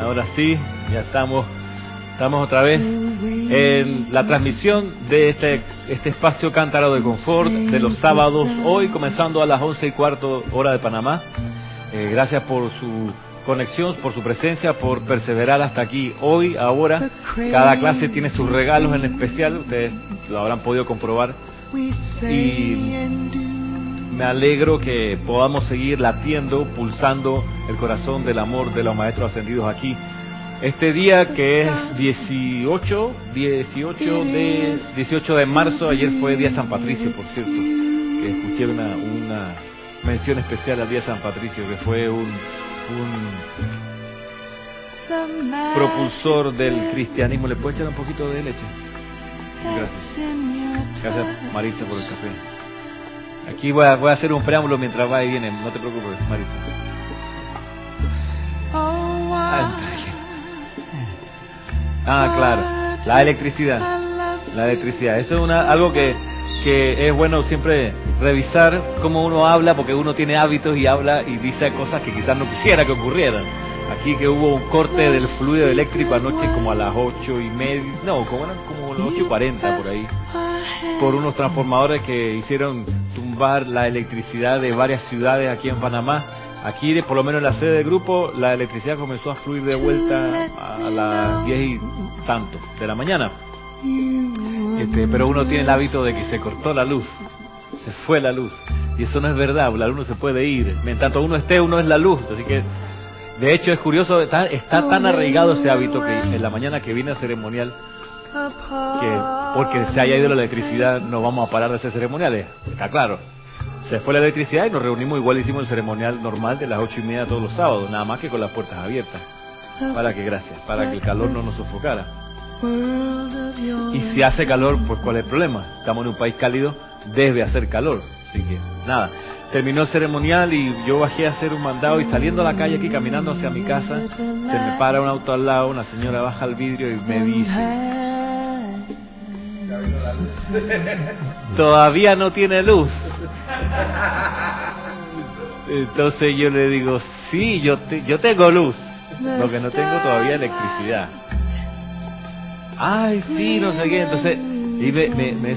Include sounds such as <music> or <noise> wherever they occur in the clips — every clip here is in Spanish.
Ahora sí, ya estamos, estamos otra vez en la transmisión de este, este espacio Cántaro de Confort de los sábados, hoy comenzando a las once y cuarto hora de Panamá. Eh, gracias por su conexión, por su presencia, por perseverar hasta aquí. Hoy, ahora, cada clase tiene sus regalos en especial, ustedes lo habrán podido comprobar. Y me alegro que podamos seguir latiendo, pulsando el corazón del amor de los maestros ascendidos aquí. Este día que es 18, 18 de 18 de marzo, ayer fue día San Patricio, por cierto, que escuché una, mención especial al día San Patricio, que fue un, un propulsor del cristianismo. ¿Le puedo echar un poquito de leche? Gracias. Gracias Marisa por el café. Aquí voy a, voy a hacer un preámbulo mientras va y viene, no te preocupes, Marita. Ah, claro, la electricidad. La electricidad. Eso es una, algo que, es bueno siempre revisar cómo uno habla, porque uno tiene hábitos y habla y dice cosas que quizás no quisiera que ocurrieran. Aquí que hubo un corte del fluido eléctrico anoche como a las ocho y media, no, como eran como las ocho y cuarenta por ahí, por unos transformadores que hicieron tumbar la electricidad de varias ciudades aquí en Panamá. Aquí, por lo menos en la sede del grupo, la electricidad comenzó a fluir de vuelta a las diez y tanto de la mañana. Este, pero uno tiene el hábito de que se cortó la luz, se fue la luz. Y eso no es verdad, la luz no se puede ir. Mientras tanto uno esté, uno es la luz. Así que, de hecho, es curioso, está, está tan arraigado ese hábito que en la mañana que viene a ceremonial, que porque se haya ido la electricidad no vamos a parar de hacer ceremoniales. Está claro. Se fue la electricidad y nos reunimos igual hicimos el ceremonial normal de las ocho y media todos los sábados, nada más que con las puertas abiertas. Para que, gracias, para que el calor no nos sofocara. Y si hace calor, pues ¿cuál es el problema? Estamos en un país cálido, debe hacer calor. Así que, nada. Terminó el ceremonial y yo bajé a hacer un mandado y saliendo a la calle aquí, caminando hacia mi casa, se me para un auto al lado, una señora baja el vidrio y me dice, <laughs> Todavía no tiene luz. Entonces yo le digo, sí, yo, yo tengo luz, lo que no tengo todavía electricidad. Ay, sí, no sé qué. Entonces, y me,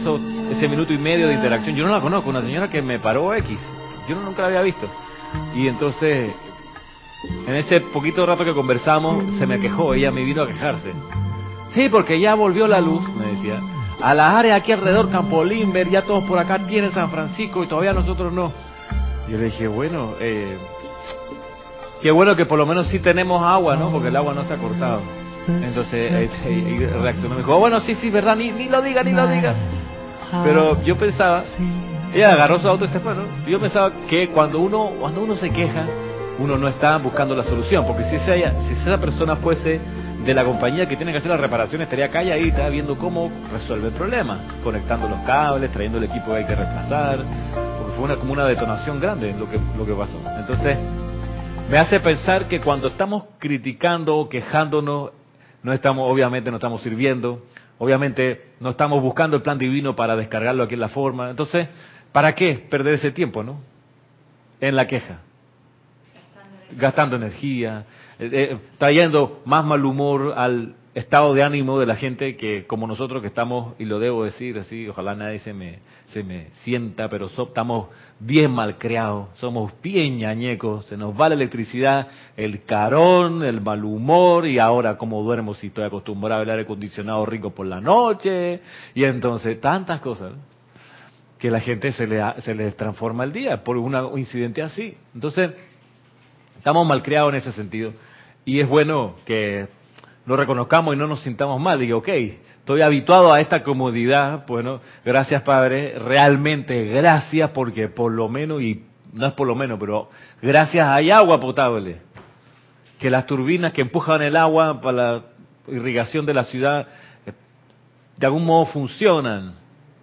ese minuto y medio de interacción, yo no la conozco, una señora que me paró X, yo nunca la había visto. Y entonces, en ese poquito rato que conversamos, se me quejó, ella me vino a quejarse. Sí, porque ya volvió la luz, me decía a las áreas aquí alrededor, Campo Limber, ya todos por acá tienen San Francisco y todavía nosotros no. Yo le dije, bueno, eh, qué bueno que por lo menos sí tenemos agua, ¿no? Porque el agua no se ha cortado. Entonces eh, eh, reaccionó, me dijo, oh, bueno, sí, sí, verdad, ni, ni lo diga, ni lo diga. Pero yo pensaba, ella agarró su auto y se fue, ¿no? Yo pensaba que cuando uno, cuando uno se queja, uno no está buscando la solución, porque si esa, si esa persona fuese de la compañía que tiene que hacer la reparación estaría calladita viendo cómo resuelve el problema, conectando los cables, trayendo el equipo que hay que reemplazar, porque fue una, como una detonación grande lo que, lo que pasó. Entonces, me hace pensar que cuando estamos criticando o quejándonos, no estamos, obviamente no estamos sirviendo, obviamente no estamos buscando el plan divino para descargarlo aquí en la forma. Entonces, ¿para qué perder ese tiempo, no? En la queja. Gastando energía, eh, trayendo más mal humor al estado de ánimo de la gente que como nosotros que estamos, y lo debo decir así, ojalá nadie se me, se me sienta, pero estamos bien mal creados, somos bien ñañecos, se nos va la electricidad, el carón, el mal humor, y ahora como duermo si estoy acostumbrado al aire acondicionado rico por la noche, y entonces tantas cosas que la gente se le, se les transforma el día por un incidente así. Entonces, estamos mal creados en ese sentido. Y es bueno que lo reconozcamos y no nos sintamos mal. Digo, ok, estoy habituado a esta comodidad. Bueno, gracias Padre, realmente gracias porque por lo menos, y no es por lo menos, pero gracias hay agua potable. Que las turbinas que empujan el agua para la irrigación de la ciudad eh, de algún modo funcionan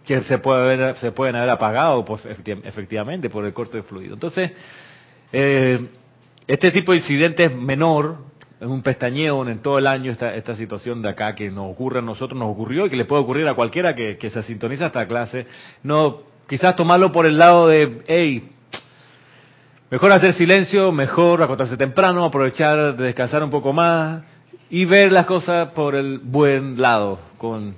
que se puede se pueden haber apagado pues, efectivamente por el corte de fluido. Entonces, eh, este tipo de incidentes menor es un pestañeo en todo el año esta, esta situación de acá que nos ocurre a nosotros, nos ocurrió y que le puede ocurrir a cualquiera que, se sintoniza esta clase. No, quizás tomarlo por el lado de, hey, Mejor hacer silencio, mejor acostarse temprano, aprovechar de descansar un poco más y ver las cosas por el buen lado, con,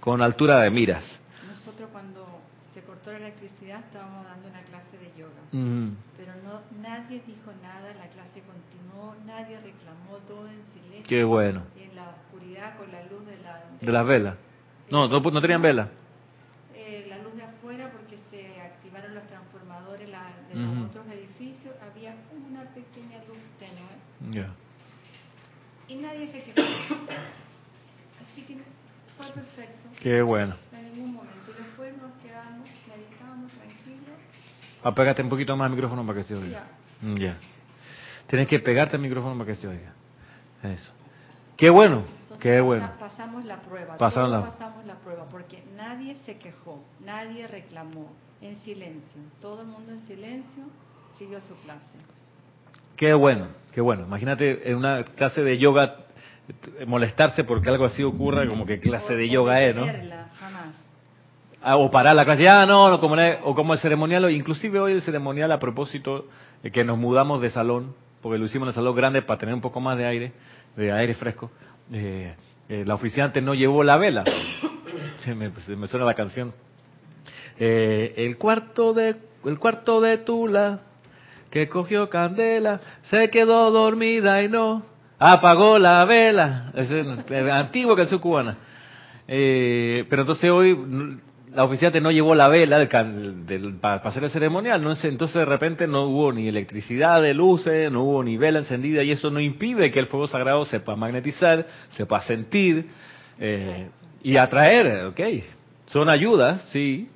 con altura de miras. Nosotros cuando se cortó la electricidad estábamos dando una clase de yoga, Mm, pero no nadie dijo nada, la clase continuó, nadie reclamó, todo en silencio. Qué bueno. Y en la oscuridad con la luz de la De las velas. No, no, no tenían vela. eh, la luz de afuera porque se activaron los transformadores la- de los otros edificios, había una pequeña luz tenue Ya. y nadie se quejó. Así que fue perfecto. Qué bueno. En ningún momento. Y después nos quedamos, meditábamos tranquilos. Apégate un poquito más al micrófono para que se oiga. Ya. Tienes que pegarte al micrófono para que se oiga. Eso. Qué bueno, Entonces qué pasa- bueno. pasamos la prueba. La- pasamos la prueba porque nadie se quejó, nadie reclamó, en silencio. Todo el mundo en silencio siguió su clase. Qué bueno, qué bueno. Imagínate en una clase de yoga eh, molestarse porque algo así ocurra, como que clase O- de yoga es, ¿no? jamás. Ah, o parar la clase, ah, no, no, como la- o como el ceremonial, o inclusive hoy el ceremonial a propósito de que nos mudamos de salón, porque lo hicimos en el salón grande para tener un poco más de aire, de aire fresco. eh, eh, la oficiante no llevó la vela. <coughs> Se me, se me suena la canción. Eh, el cuarto de el cuarto de Tula que cogió candela se quedó dormida y no apagó la vela. Es el- el antiguo canción cubana. Eh, pero entonces hoy la oficiante no llevó la vela del, para hacer el ceremonial, ¿no? entonces de repente no hubo ni electricidad de luces, no hubo ni vela encendida y eso no impide que el fuego sagrado se pueda magnetizar, se pueda sentir eh, y atraer, ¿ok? Son ayudas, sí.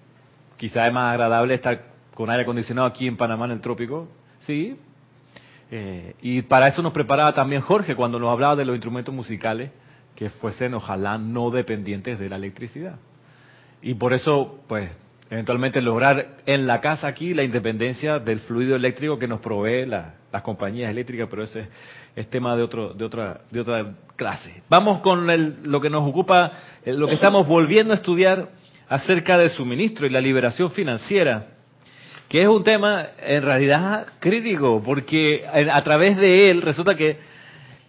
Quizá es más agradable estar con aire acondicionado aquí en Panamá en el trópico, sí. Eh, y para eso nos preparaba también Jorge cuando nos hablaba de los instrumentos musicales que fuesen ojalá no dependientes de la electricidad. Y por eso, pues, eventualmente lograr en la casa aquí la independencia del fluido eléctrico que nos provee la- las compañías eléctricas, pero ese es tema de otro de otra de otra clase. Vamos con el- lo que nos ocupa, eh, lo que estamos volviendo a estudiar acerca del suministro y la liberación financiera que es un tema en realidad crítico, porque a a través de él resulta que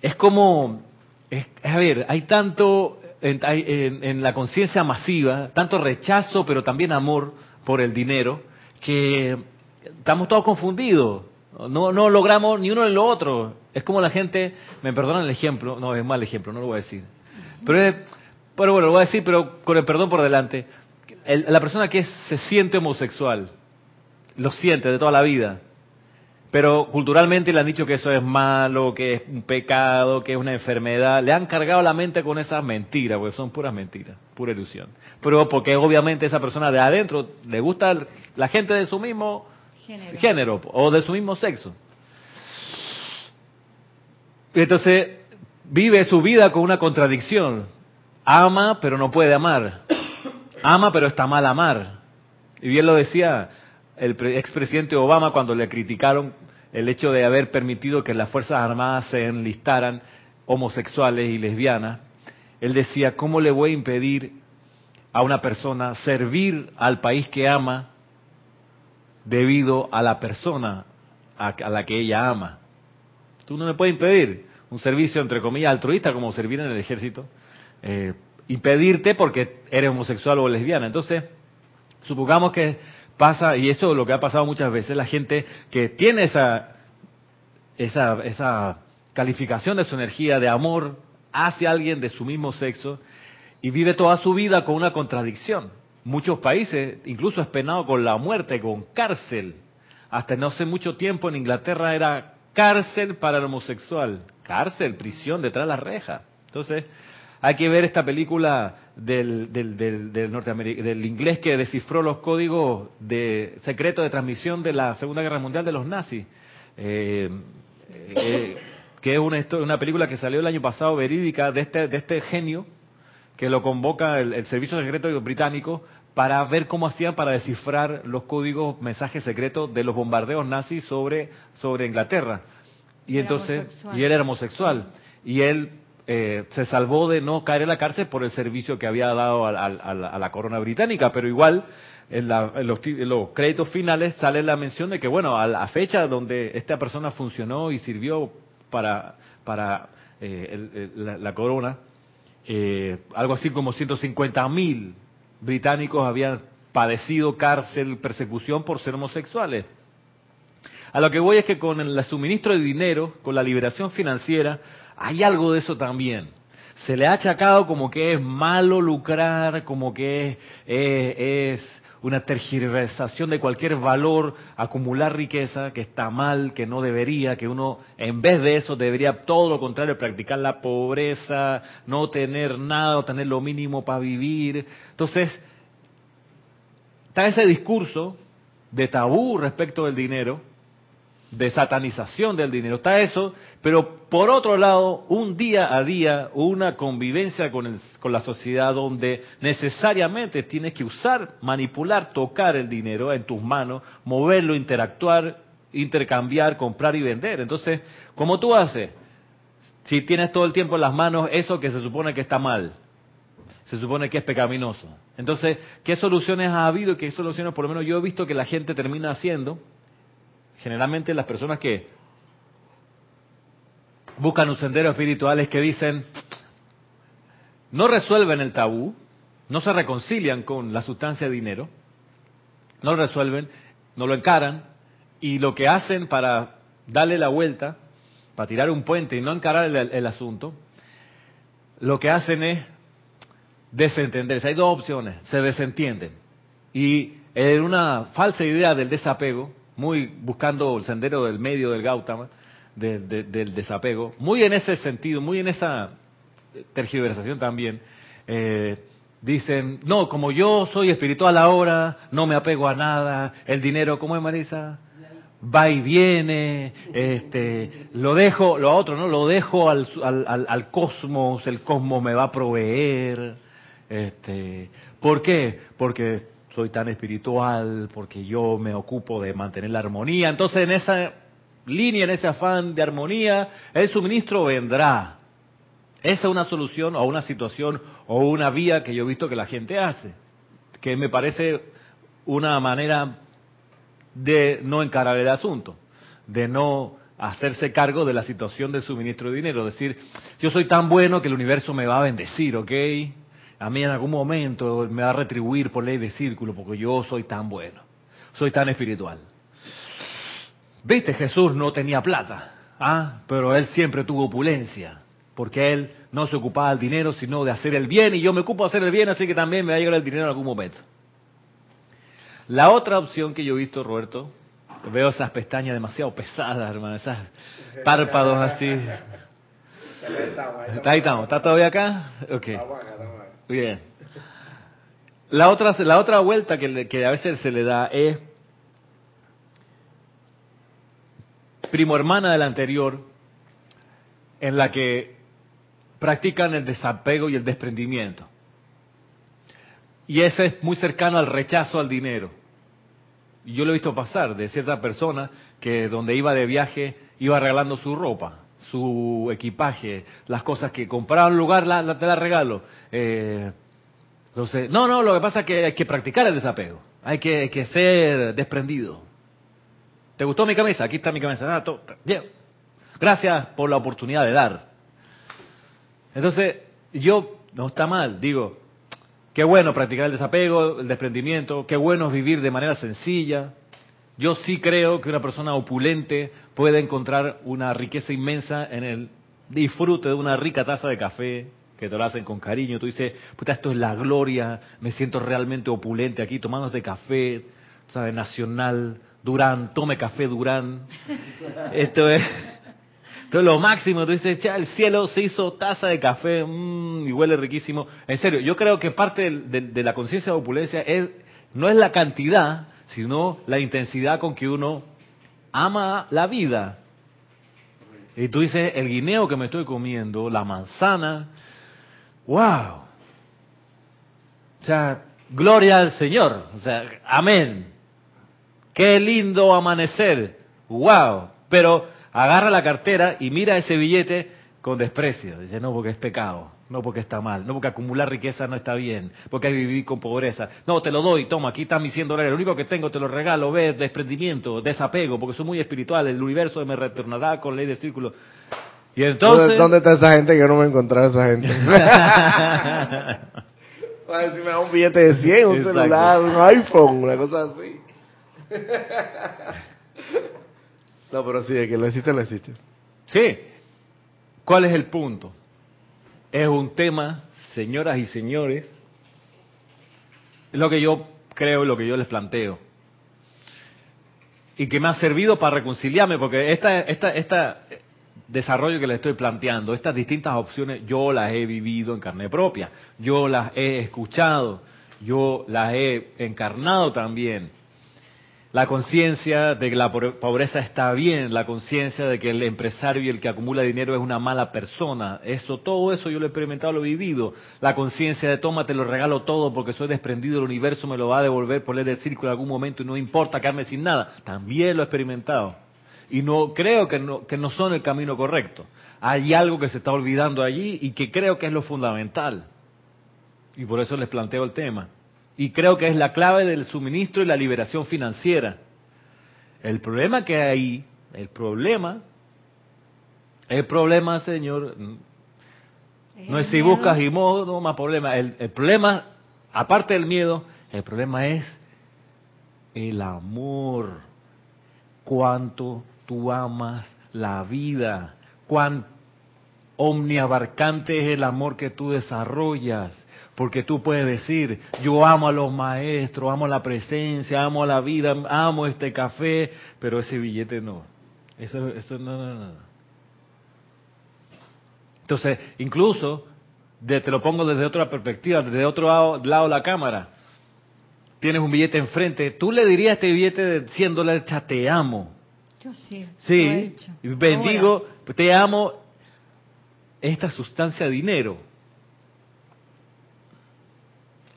es como, es- a ver, hay tanto en, en- en la conciencia masiva, tanto rechazo, pero también amor por el dinero, que estamos todos confundidos. No, no logramos ni uno ni lo otro. Es como la gente, me perdonan el ejemplo, no es mal ejemplo, no lo voy a decir. Pero, es- pero bueno, lo voy a decir, pero con el perdón por delante. El- la persona que se siente homosexual, lo siente de toda la vida. Pero culturalmente le han dicho que eso es malo, que es un pecado, que es una enfermedad. Le han cargado la mente con esas mentiras, porque son puras mentiras, pura ilusión. Pero porque obviamente esa persona de adentro le gusta la gente de su mismo Género. género o de su mismo sexo. Y entonces vive su vida con una contradicción. Ama, pero no puede amar. Ama, pero está mal amar. Y bien lo decía el pre- expresidente Obama cuando le criticaron el hecho de haber permitido que las Fuerzas Armadas se enlistaran homosexuales y lesbianas. Él decía, ¿cómo le voy a impedir a una persona servir al país que ama debido a la persona a, la que ella ama? Tú no le puedes impedir un servicio, entre comillas, altruista como servir en el ejército, eh, impedirte porque eres homosexual o lesbiana. Entonces, supongamos que pasa, y eso es lo que ha pasado muchas veces, la gente que tiene esa, esa, esa calificación de su energía de amor hacia alguien de su mismo sexo y vive toda su vida con una contradicción. Muchos países incluso es penado con la muerte, con cárcel. Hasta no hace mucho tiempo en Inglaterra era cárcel para el homosexual. Cárcel, prisión, detrás de la reja. Entonces, hay que ver esta película del, del, del, del, inglés que descifró los códigos de secretos de transmisión de la Segunda Guerra Mundial de los nazis. Eh, eh, que es una, una película que salió el año pasado verídica de este, de este genio que lo convoca el, el Servicio Secreto Británico para ver cómo hacían para descifrar los códigos, mensajes secretos de los bombardeos nazis sobre, sobre Inglaterra. Y Era entonces, homosexual. y él era homosexual. Y él eh, se salvó de no caer en la cárcel por el servicio que había dado a, la, a la corona británica, pero igual en, los, créditos finales sale la mención de que, bueno, a la fecha donde esta persona funcionó y sirvió para, para eh, la, corona, eh, algo así como 150 mil británicos habían padecido cárcel, persecución por ser homosexuales. A lo que voy es que con el suministro de dinero, con la liberación financiera, hay algo de eso también. Se le ha achacado como que es malo lucrar, como que es, una tergiversación de cualquier valor, acumular riqueza, que está mal, que no debería, que uno en vez de eso debería todo lo contrario, practicar la pobreza, no tener nada o tener lo mínimo para vivir. Entonces, está ese discurso de tabú respecto del dinero, de satanización del dinero. Está eso, pero por otro lado, un día a día, una convivencia con, con la sociedad donde necesariamente tienes que usar, manipular, tocar el dinero en tus manos, moverlo, interactuar, intercambiar, comprar y vender. Entonces, ¿cómo tú haces? Si tienes todo el tiempo en las manos eso que se supone que está mal, se supone que es pecaminoso. Entonces, ¿qué soluciones ha habido y qué soluciones por lo menos yo he visto que la gente termina haciendo? Generalmente las personas que buscan un sendero espiritual es que dicen, no resuelven el tabú, no se reconcilian con la sustancia de dinero, no lo resuelven, no lo encaran, y lo que hacen para darle la vuelta, para tirar un puente y no encarar el, el asunto, lo que hacen es desentenderse. Hay dos opciones, se desentienden. Y en una falsa idea del desapego, muy buscando el sendero del medio del Gautama, del desapego, muy en ese sentido, muy en esa tergiversación también, eh, dicen, no, como yo soy espiritual ahora, no me apego a nada, el dinero, ¿cómo es Marisa? Va y viene, este, lo dejo, lo otro, ¿no? Lo dejo al, al, al cosmos, el cosmos me va a proveer, este, ¿por qué? Porque soy tan espiritual, porque yo me ocupo de mantener la armonía. Entonces, en esa línea, en ese afán de armonía, el suministro vendrá. Esa es una solución o una situación o una vía que yo he visto que la gente hace, que me parece una manera de no encarar el asunto, de no hacerse cargo de la situación del suministro de dinero, decir, yo soy tan bueno que el universo me va a bendecir, ¿ok? A mí en algún momento me va a retribuir por ley de círculo porque yo soy tan bueno, soy tan espiritual. Viste, Jesús no tenía plata, ¿ah? pero él siempre tuvo opulencia, porque él no se ocupaba del dinero, sino de hacer el bien, y yo me ocupo de hacer el bien, así que también me va a llegar el dinero en algún momento. La otra opción que yo he visto, Roberto, veo esas pestañas demasiado pesadas, hermano, esas párpados así. Ahí estamos, ¿está todavía acá? Ok. Bien. La otra, la otra vuelta que, que a veces se le da es primo hermana de la anterior, en la que practican el desapego y el desprendimiento. Y ese es muy cercano al rechazo al dinero. Yo lo he visto pasar de cierta persona que donde iba de viaje iba regalando su ropa su equipaje, las cosas que compraba en lugar, la, te la regalo. Eh, entonces, no, no, lo que pasa es que hay que practicar el desapego, hay que, que ser desprendido. ¿Te gustó mi camisa? Aquí está mi camisa. Ah, Gracias por la oportunidad de dar. Entonces, yo, no está mal, digo, qué bueno practicar el desapego, el desprendimiento, qué bueno vivir de manera sencilla, yo sí creo que una persona opulente puede encontrar una riqueza inmensa en el disfrute de una rica taza de café, que te lo hacen con cariño. Tú dices, puta, esto es la gloria, me siento realmente opulente aquí tomando este café, ¿sabes? Nacional, Durán, tome café Durán. <laughs> Esto es, esto es lo máximo. Tú dices, ya, el cielo se hizo taza de café mmm, y huele riquísimo. En serio, yo creo que parte de, de la conciencia de opulencia es, no es la cantidad, sino la intensidad con que uno ama la vida. Y tú dices, el guineo que me estoy comiendo, la manzana, wow. O sea, gloria al Señor. O sea, amén. Qué lindo amanecer. Wow. Pero agarra la cartera y mira ese billete con desprecio. Dice, no, porque es pecado, no porque está mal, no porque acumular riqueza no está bien, porque hay que vivir con pobreza. No, te lo doy, toma, aquí están mis 100 dólares, lo único que tengo te lo regalo, ves, desprendimiento, desapego, porque soy muy espiritual, el universo me retornará con ley de círculo. Y entonces... ¿Dónde está esa gente que no me encontraba esa gente? <laughs> Va a decir, me da un billete de 100, un Exacto. celular, un iPhone, una cosa así. <laughs> no, pero sí, de que lo existe, lo existe. Sí. ¿Cuál es el punto? Es un tema, señoras y señores, es lo que yo creo y lo que yo les planteo. Y que me ha servido para reconciliarme, porque esta, esta, esta desarrollo que les estoy planteando, estas distintas opciones, yo las he vivido en carne propia, yo las he escuchado, yo las he encarnado también. La conciencia de que la pobreza está bien, la conciencia de que el empresario y el que acumula dinero es una mala persona, eso, todo eso yo lo he experimentado, lo he vivido. La conciencia de toma, te lo regalo todo porque soy desprendido, el universo me lo va a devolver por el círculo en algún momento y no importa quedarme sin nada, también lo he experimentado. Y no creo que no, que no son el camino correcto. Hay algo que se está olvidando allí y que creo que es lo fundamental. Y por eso les planteo el tema. Y creo que es la clave del suministro y la liberación financiera. El problema que hay, el problema, el problema, señor, no es si miedo. buscas y modo, no más problema. El, el problema, aparte del miedo, el problema es el amor. Cuánto tú amas la vida, cuán omniabarcante es el amor que tú desarrollas. Porque tú puedes decir, yo amo a los maestros, amo la presencia, amo a la vida, amo este café, pero ese billete no. Eso, eso no, no, no. Entonces, incluso, de- te lo pongo desde otra perspectiva, desde otro lado, lado de la cámara. Tienes un billete enfrente, tú le dirías a este billete de 100 dólares, "Cha, te amo. Yo sí. lo he Sí, hecho. bendigo, Ahora, te amo esta sustancia dinero.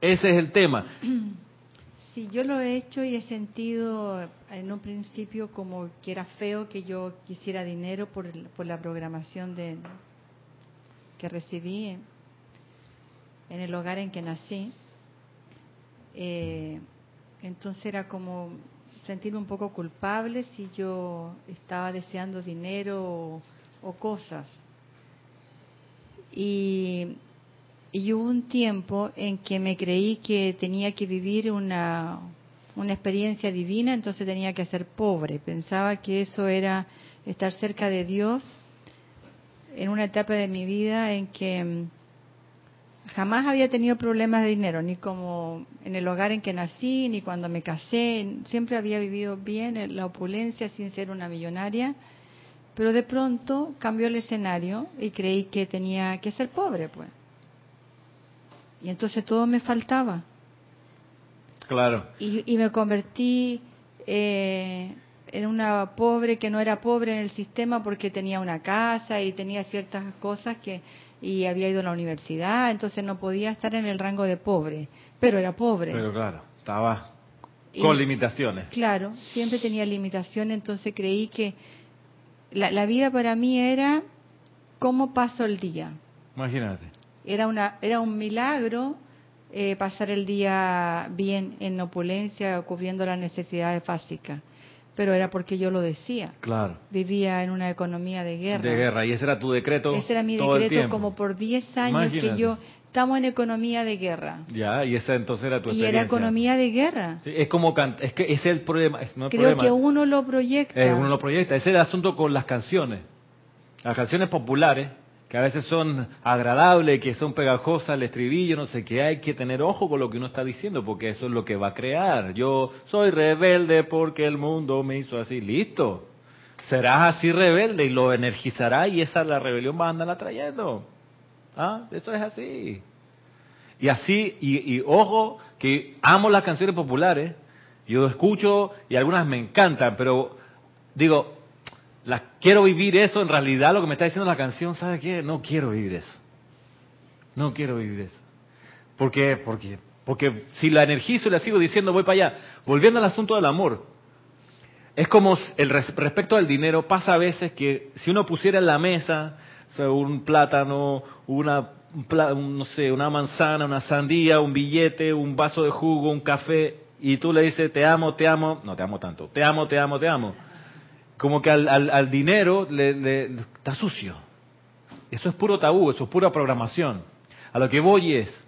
Ese es el tema. <clears throat> Sí, yo lo he hecho y he sentido en un principio como que era feo que yo quisiera dinero por, por la programación de que recibí en, el hogar en que nací. Eh, entonces era como sentirme un poco culpable si yo estaba deseando dinero o cosas. Y, y hubo un tiempo en que me creí que tenía que vivir una, una experiencia divina, entonces tenía que ser pobre. Pensaba que eso era estar cerca de Dios en una etapa de mi vida en que mm, jamás había tenido problemas de dinero, ni como en el hogar en que nací, ni cuando me casé. Siempre había vivido bien en la opulencia sin ser una millonaria. Pero de pronto cambió el escenario y creí que tenía que ser pobre, pues. Y entonces todo me faltaba. Claro. Y, y me convertí eh, en una pobre que no era pobre en el sistema porque tenía una casa y tenía ciertas cosas que y había ido a la universidad, entonces no podía estar en el rango de pobre, pero era pobre. Pero claro, estaba Y- con limitaciones. Claro, siempre tenía limitaciones, entonces creí que la, la vida para mí era cómo paso el día. Imagínate. Era, una, era un milagro eh, pasar el día bien en opulencia, cubriendo las necesidades básicas. Pero era porque yo lo decía. Claro. Vivía en una economía de guerra. De guerra. Y ese era tu decreto. Ese era mi todo decreto como por 10 años Imagínate. que yo estamos en economía de guerra. Ya, y esa entonces era tu Y experiencia. era economía de guerra. Sí, es como es que ese es el problema, es, no el Creo problema. que uno lo proyecta. Eh, uno lo proyecta. Ese es el asunto con las canciones. Las canciones populares, que a veces son agradables, que son pegajosas, el estribillo, no sé qué, hay que tener ojo con lo que uno está diciendo, porque eso es lo que va a crear. Yo soy rebelde porque el mundo me hizo así. Listo. Serás así rebelde y lo energizará y esa la rebelión va a andar trayendo. ¿Ah? Eso es así. Y así, y, y ojo, que amo las canciones populares, yo escucho y algunas me encantan, pero digo, las quiero vivir eso, en realidad lo que me está diciendo la canción, ¿sabe qué? No quiero vivir eso. No quiero vivir eso. ¿Por qué? Porque, porque si la energizo y la sigo diciendo, voy para allá. Volviendo al asunto del amor. Es como el res- respecto al dinero, pasa a veces que si uno pusiera en la mesa un plátano, una, no sé, una manzana, una sandía, un billete, un vaso de jugo, un café, y tú le dices, te amo, te amo, no te amo tanto, te amo, te amo, te amo. Como que al, al, al dinero le, le- está sucio. Eso es puro tabú, eso es pura programación. A lo que voy es,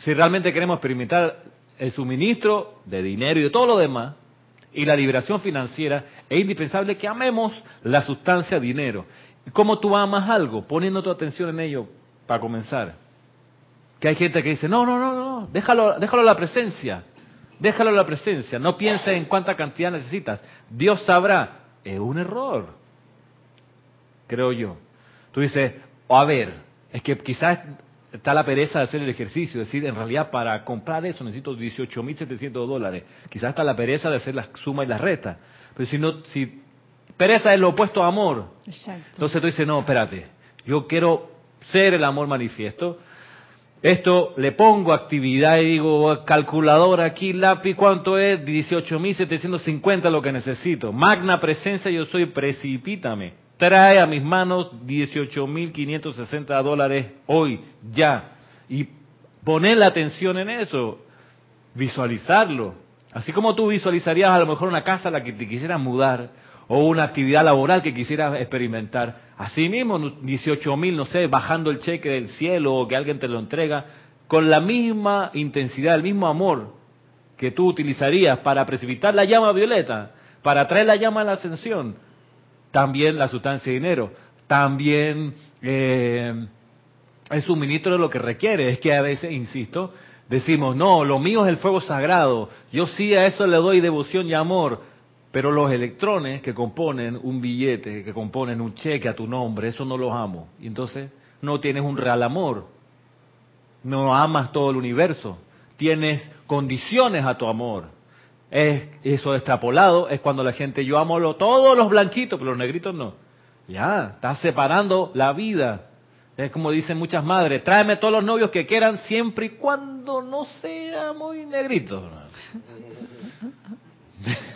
si realmente queremos experimentar el suministro de dinero y de todo lo demás, y la liberación financiera, es indispensable que amemos la sustancia dinero. ¿Y cómo tú amas algo? Poniendo tu atención en ello, para comenzar. Que hay gente que dice, no, no, no, no, déjalo, déjalo a la presencia, déjalo a la presencia, no pienses en cuánta cantidad necesitas, Dios sabrá. Es un error, creo yo. Tú dices, a ver, es que quizás está la pereza de hacer el ejercicio, es decir, en realidad para comprar eso necesito 18.700 dólares. Quizás está la pereza de hacer la suma y la resta. Pero si no, si pereza es lo opuesto a amor, Exacto. entonces tú dices, no, espérate, yo quiero ser el amor manifiesto. Esto le pongo actividad y digo, calculadora aquí, lápiz, ¿cuánto es? 18.750 lo que necesito. Magna presencia, yo soy, precipítame. Trae a mis manos 18.560 dólares hoy, ya. Y poner la atención en eso, visualizarlo. Así como tú visualizarías a lo mejor una casa a la que te quisieras mudar o una actividad laboral que quisieras experimentar. Así mismo, 18 mil, no sé, bajando el cheque del cielo o que alguien te lo entrega, con la misma intensidad, el mismo amor que tú utilizarías para precipitar la llama violeta, para traer la llama a la ascensión, también la sustancia de dinero, también eh, el suministro de lo que requiere. Es que a veces, insisto, decimos, no, lo mío es el fuego sagrado, yo sí a eso le doy devoción y amor, pero los electrones que componen un billete, que componen un cheque a tu nombre, eso no los amo. Y entonces no tienes un real amor, no amas todo el universo, tienes condiciones a tu amor. Es eso extrapolado es cuando la gente yo amo lo, todos los blanquitos, pero los negritos no. Ya, estás separando la vida. Es como dicen muchas madres, tráeme todos los novios que quieran siempre y cuando no sea muy negrito. <laughs>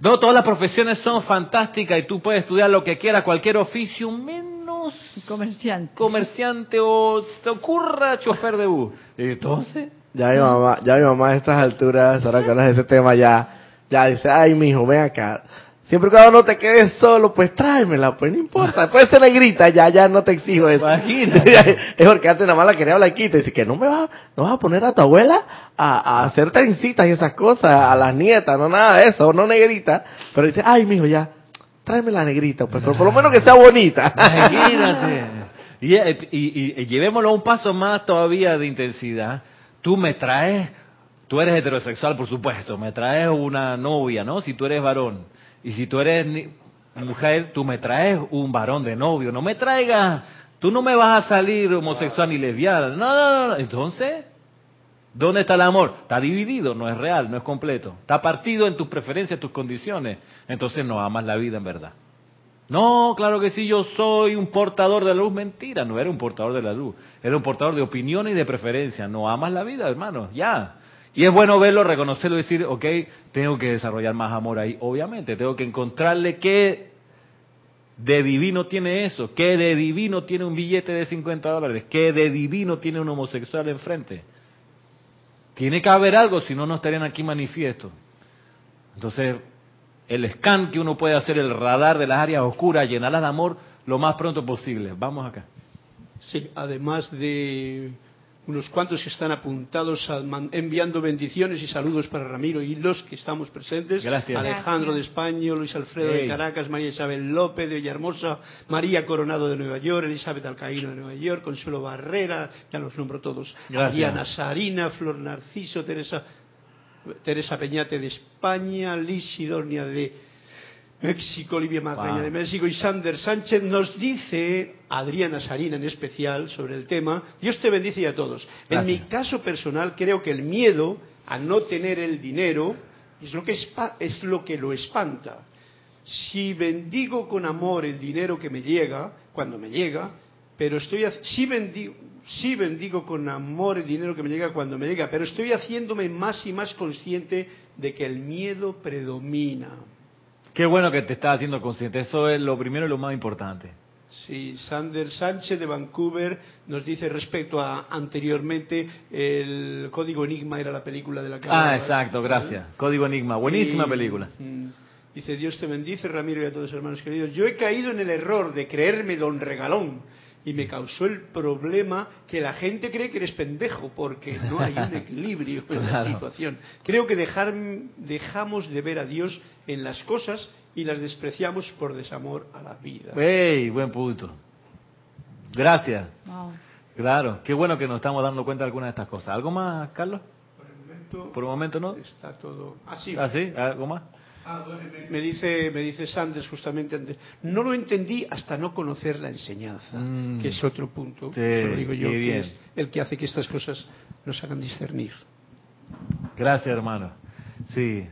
No, todas las profesiones son fantásticas y tú puedes estudiar lo que quieras, cualquier oficio, menos Comerciante. comerciante o se ocurra chofer de bus. Entonces, Ya mi mamá, ya mi mamá a estas alturas, ahora que hablas de ese tema ya, ya dice, ay mijo, ven acá. Siempre cuando no te quedes solo, pues tráemela, pues no importa. Puede ser negrita, ya, ya no te exijo eso. Imagínate. <laughs> es porque antes nada más la quería blanquita. Dice que no me vas, no vas a poner a tu abuela a, a hacer trencitas y esas cosas, a las nietas, no nada de eso, no negrita. Pero dice, ay mijo, ya, tráeme la negrita, pues, pero por lo menos que sea bonita. Imagínate. <laughs> Y, y- y- y llevémoslo a un paso más todavía de intensidad. Tú me traes, tú eres heterosexual, por supuesto, me traes una novia, ¿no? Si tú eres varón. Y si tú eres mujer, tú me traes un varón de novio. No me traigas, tú no me vas a salir homosexual ni lesbiana. No, no, no. Entonces, ¿Dónde está el amor? Está dividido, no es real, no es completo. Está partido en tus preferencias, tus condiciones. Entonces no amas la vida en verdad. No, claro que sí, yo soy un portador de la luz. Mentira, no era un portador de la luz. Era un portador de opiniones y de preferencias. No amas la vida, hermano, ya. Y es bueno verlo, reconocerlo y decir, ok, tengo que desarrollar más amor ahí. Obviamente, tengo que encontrarle qué de divino tiene eso, qué de divino tiene un billete de 50 dólares, qué de divino tiene un homosexual enfrente. Tiene que haber algo, si no, no estarían aquí manifiesto. Entonces, el scan que uno puede hacer, el radar de las áreas oscuras, llenarlas de amor lo más pronto posible. Vamos acá. Sí, además de unos cuantos que están apuntados a man- enviando bendiciones y saludos para Ramiro y los que estamos presentes. Gracias. Alejandro Gracias. de España, Luis Alfredo de. Caracas, María Isabel López de Villahermosa, María Coronado de Nueva York, Elizabeth Alcaíno de Nueva York, Consuelo Barrera, ya los nombro todos, Gracias. Adriana Sarina, Flor Narciso, Teresa, Teresa Peñate de España, Liz Sidornia de México, Olivia Magaña Wow. de México y Sander Sánchez nos dice, Adriana Sarina en especial, sobre el tema, Dios te bendice y a todos. En mi caso personal creo que el miedo a no tener el dinero es lo que, es lo, que lo espanta. Si bendigo con amor el dinero que me llega, cuando me llega, pero estoy, sí bendigo, sí bendigo con amor el dinero que me llega cuando me llega, pero estoy haciéndome más y más consciente de que el miedo predomina. Qué bueno que te estás haciendo consciente. Eso es lo primero y lo más importante. Sí, Sander Sánchez de Vancouver nos dice respecto a anteriormente el Código Enigma era la película de la que Ah, exacto, gracias. Código Enigma, buenísima Y, película. mm, Dice, Dios te bendice, Ramiro y a todos hermanos queridos. Yo he caído en el error de creerme don regalón y me causó el problema que la gente cree que eres pendejo porque no hay un <laughs> equilibrio en la situación. Creo que dejar, dejamos de ver a Dios en las cosas y las despreciamos por desamor a la vida. ¡Ey! Buen punto. Gracias. Wow. Claro, qué bueno que nos estamos dando cuenta de algunas de estas cosas. ¿Algo más, Carlos? Por el momento Por un momento, ¿no? está todo... Ah, sí. ¿Ah, sí? ¿Algo más? Ah, me- me dice me dice Sanders justamente antes no lo entendí hasta no conocer la enseñanza Mm. que es otro punto Sí, que lo digo yo que es el que hace que estas cosas nos hagan discernir Gracias, hermano. Sí.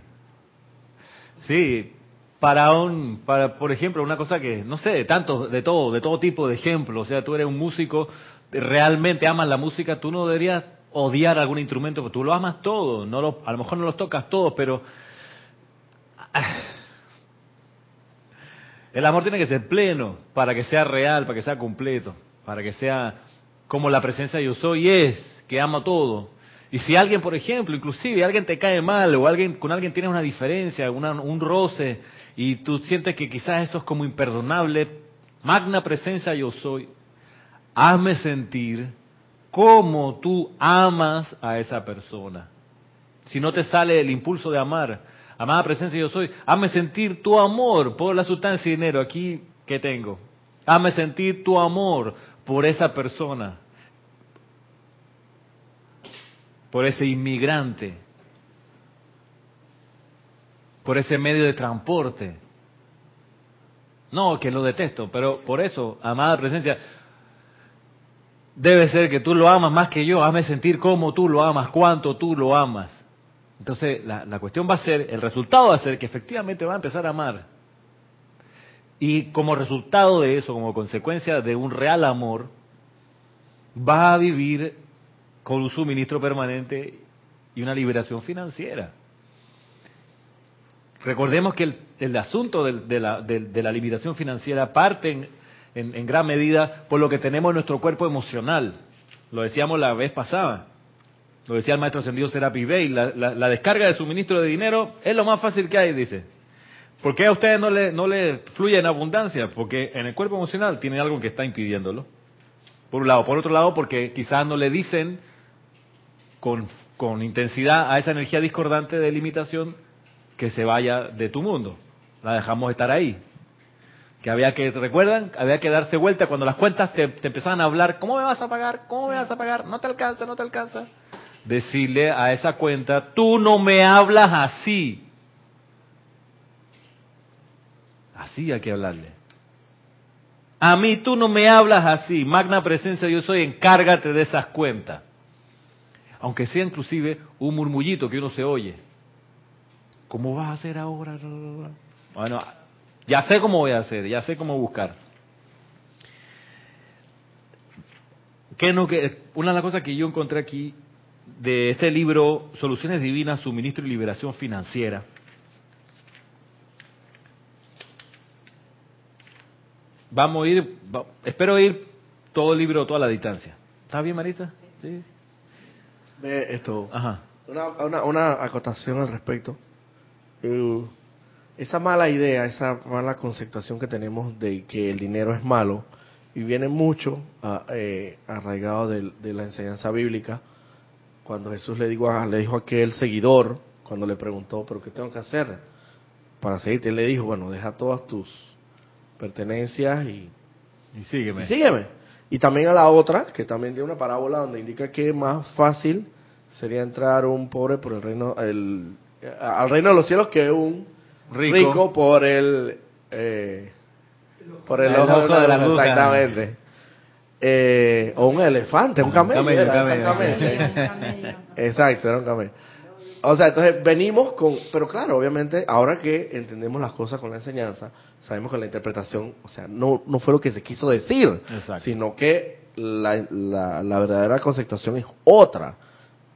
Sí, para un, para, por ejemplo, una cosa que, no sé, de tanto, de todo, de todo tipo de ejemplos. O sea, tú eres un músico, realmente amas la música, tú no deberías odiar algún instrumento, porque tú lo amas todo. No lo, a lo mejor no los tocas todos, pero <sighs> el amor tiene que ser pleno para que sea real, para que sea completo, para que sea como la presencia de yo soy es, que ama todo. Y si alguien, por ejemplo, inclusive alguien te cae mal o alguien con alguien tienes una diferencia, un roce y tú sientes que quizás eso es como imperdonable, magna presencia yo soy, hazme sentir cómo tú amas a esa persona. Si no te sale el impulso de amar, amada presencia yo soy, hazme sentir tu amor por la sustancia y dinero aquí que tengo. Hazme sentir tu amor por esa persona, por ese inmigrante, por ese medio de transporte. No, que lo detesto, pero por eso, amada presencia, debe ser que tú lo amas más que yo, hazme sentir cómo tú lo amas, cuánto tú lo amas. Entonces, la, la cuestión va a ser, el resultado va a ser que efectivamente va a empezar a amar. Y como resultado de eso, como consecuencia de un real amor, va a vivir con un suministro permanente y una liberación financiera. Recordemos que el, asunto del- de, la, de la liberación financiera parte en, en- en gran medida por lo que tenemos en nuestro cuerpo emocional. Lo decíamos la vez pasada. Lo decía el maestro ascendido Serapi Bey. La, la- la descarga de suministro de dinero es lo más fácil que hay, dice. ¿Por qué a ustedes no le, no le fluye en abundancia? Porque en el cuerpo emocional tiene algo que está impidiéndolo. Por un lado. Por otro lado, porque quizás no le dicen con, con intensidad a esa energía discordante de limitación que se vaya de tu mundo. La dejamos estar ahí. Que había que, ¿recuerdan? Había que darse vuelta cuando las cuentas te, te empezaban a hablar, ¿cómo me vas a pagar? ¿Cómo me vas a pagar? No te alcanza, no te alcanza. Decirle a esa cuenta, tú no me hablas así. Así hay que hablarle. A mí tú no me hablas así. Magna presencia yo soy, encárgate de esas cuentas. Aunque sea inclusive un murmullito que uno se oye. ¿Cómo vas a hacer ahora? Bueno, ya sé cómo voy a hacer, ya sé cómo buscar. ¿Qué no, que, una de las cosas que yo encontré aquí de ese libro, Soluciones Divinas, Suministro y Liberación Financiera, vamos a ir, va- espero ir todo el libro, toda la distancia. ¿Está bien, Marita? Sí. Ve esto. Ajá. Una, una, una acotación al respecto. Eh, esa mala idea, esa mala conceptuación que tenemos de que el dinero es malo, y viene mucho a- eh, arraigado de, la enseñanza bíblica, cuando Jesús le, dijo a, le dijo a aquel seguidor, cuando le preguntó, ¿pero qué tengo que hacer para seguirte? Él le dijo, bueno, deja todas tus pertenencias y, Y sígueme. y sígueme. Y también a la otra, que también tiene una parábola donde indica que más fácil sería entrar un pobre por el reino, el, al reino de los cielos que un Rico. rico, por el eh, por el, El ojo, ojo de la aguja. exactamente. Eh, o un elefante, un Un camello, camello, era, camello. exactamente. <laughs> Camello. Exacto, era un camello. O sea, entonces venimos con, pero claro, obviamente, ahora que entendemos las cosas con la enseñanza, sabemos que la interpretación, o sea, no, no fue lo que se quiso decir, Exacto. sino que la, la, la verdadera conceptuación es otra.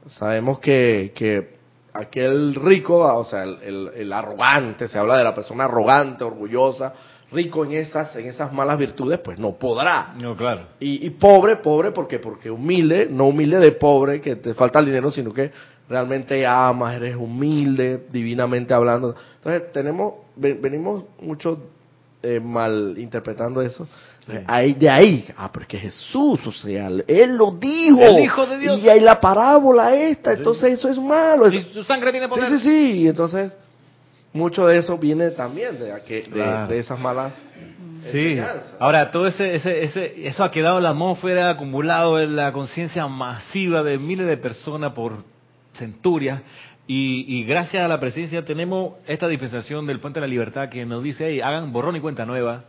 Sabemos que, que aquel rico, o sea, el, el- el arrogante, se habla de la persona arrogante, orgullosa, rico en esas, en esas malas virtudes, pues no podrá. No, claro. Y, y pobre, pobre, porque porque humilde, no humilde de pobre, que te falta el dinero, sino que realmente amas, eres humilde, divinamente hablando. Entonces tenemos, ve- venimos mucho eh, mal interpretando eso. Ahí, de ahí, ah, porque Jesús, o sea, Él lo dijo. El Hijo de Dios. Y hay la parábola esta, entonces eso es malo. Si su sangre tiene Sí, poder. sí, sí. Y entonces, mucho de eso viene también de, aqu- de, Claro. de esas malas Sí. enseñanzas. Ahora, todo ese, ese, ese, eso ha quedado en la atmósfera, acumulado en la conciencia masiva de miles de personas por centurias. Y, y gracias a la presencia tenemos esta dispensación del Puente de la Libertad que nos dice, "Hey, hagan borrón y cuenta nueva,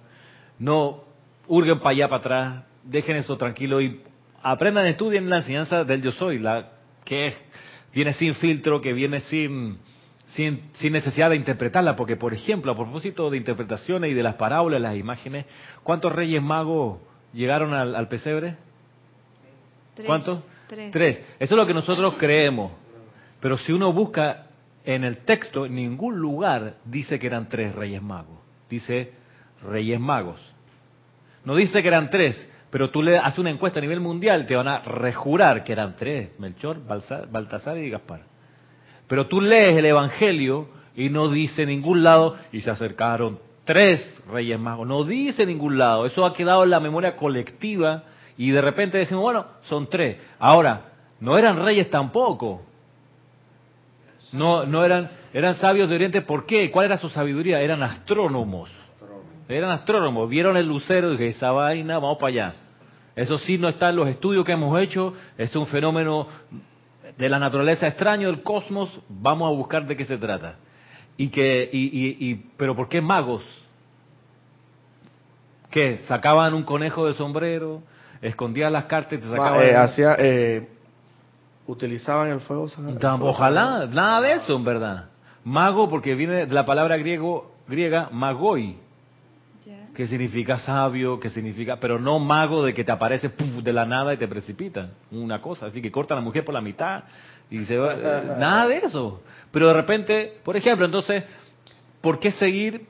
no hurguen para allá, para atrás, dejen eso tranquilo y aprendan, estudien la enseñanza del yo soy, la que es- viene sin filtro, que viene sin, sin, sin necesidad de interpretarla, porque por ejemplo, a propósito de interpretaciones y de las parábolas, las imágenes, ¿cuántos reyes magos llegaron al, al pesebre? Tres. ¿Cuántos? Tres. Eso es lo que nosotros creemos. Pero si uno busca en el texto, en ningún lugar dice que eran tres reyes magos. Dice reyes magos. No dice que eran tres, pero tú le haces una encuesta a nivel mundial, te van a rejurar que eran tres, Melchor, Baltasar y Gaspar. Pero tú lees el Evangelio y no dice ningún lado, y se acercaron tres reyes magos. No dice ningún lado. Eso ha quedado en la memoria colectiva y de repente decimos, bueno, son tres. Ahora, no eran reyes tampoco. No, no eran, eran sabios de Oriente. ¿Por qué? ¿Cuál era su sabiduría? Eran astrónomos. Eran astrónomos. Vieron el lucero y dije, esa vaina, vamos para allá. Eso sí no está en los estudios que hemos hecho. Es un fenómeno de la naturaleza extraño del cosmos. Vamos a buscar de qué se trata. Y que, y, y, y, pero ¿por qué magos? ¿Qué? Sacaban un conejo de sombrero, escondían las cartas y te sacaban. eh, eh, utilizaban el fuego. Tam- Ojalá, nada de eso en verdad. Mago porque viene de la palabra griego, griega magoi. Que significa sabio, que significa, pero no mago de que te aparece puf, de la nada y te precipita, una cosa, así que corta a la mujer por la mitad y se va, eh, <laughs> nada de eso. Pero de repente, por ejemplo, entonces, ¿por qué seguir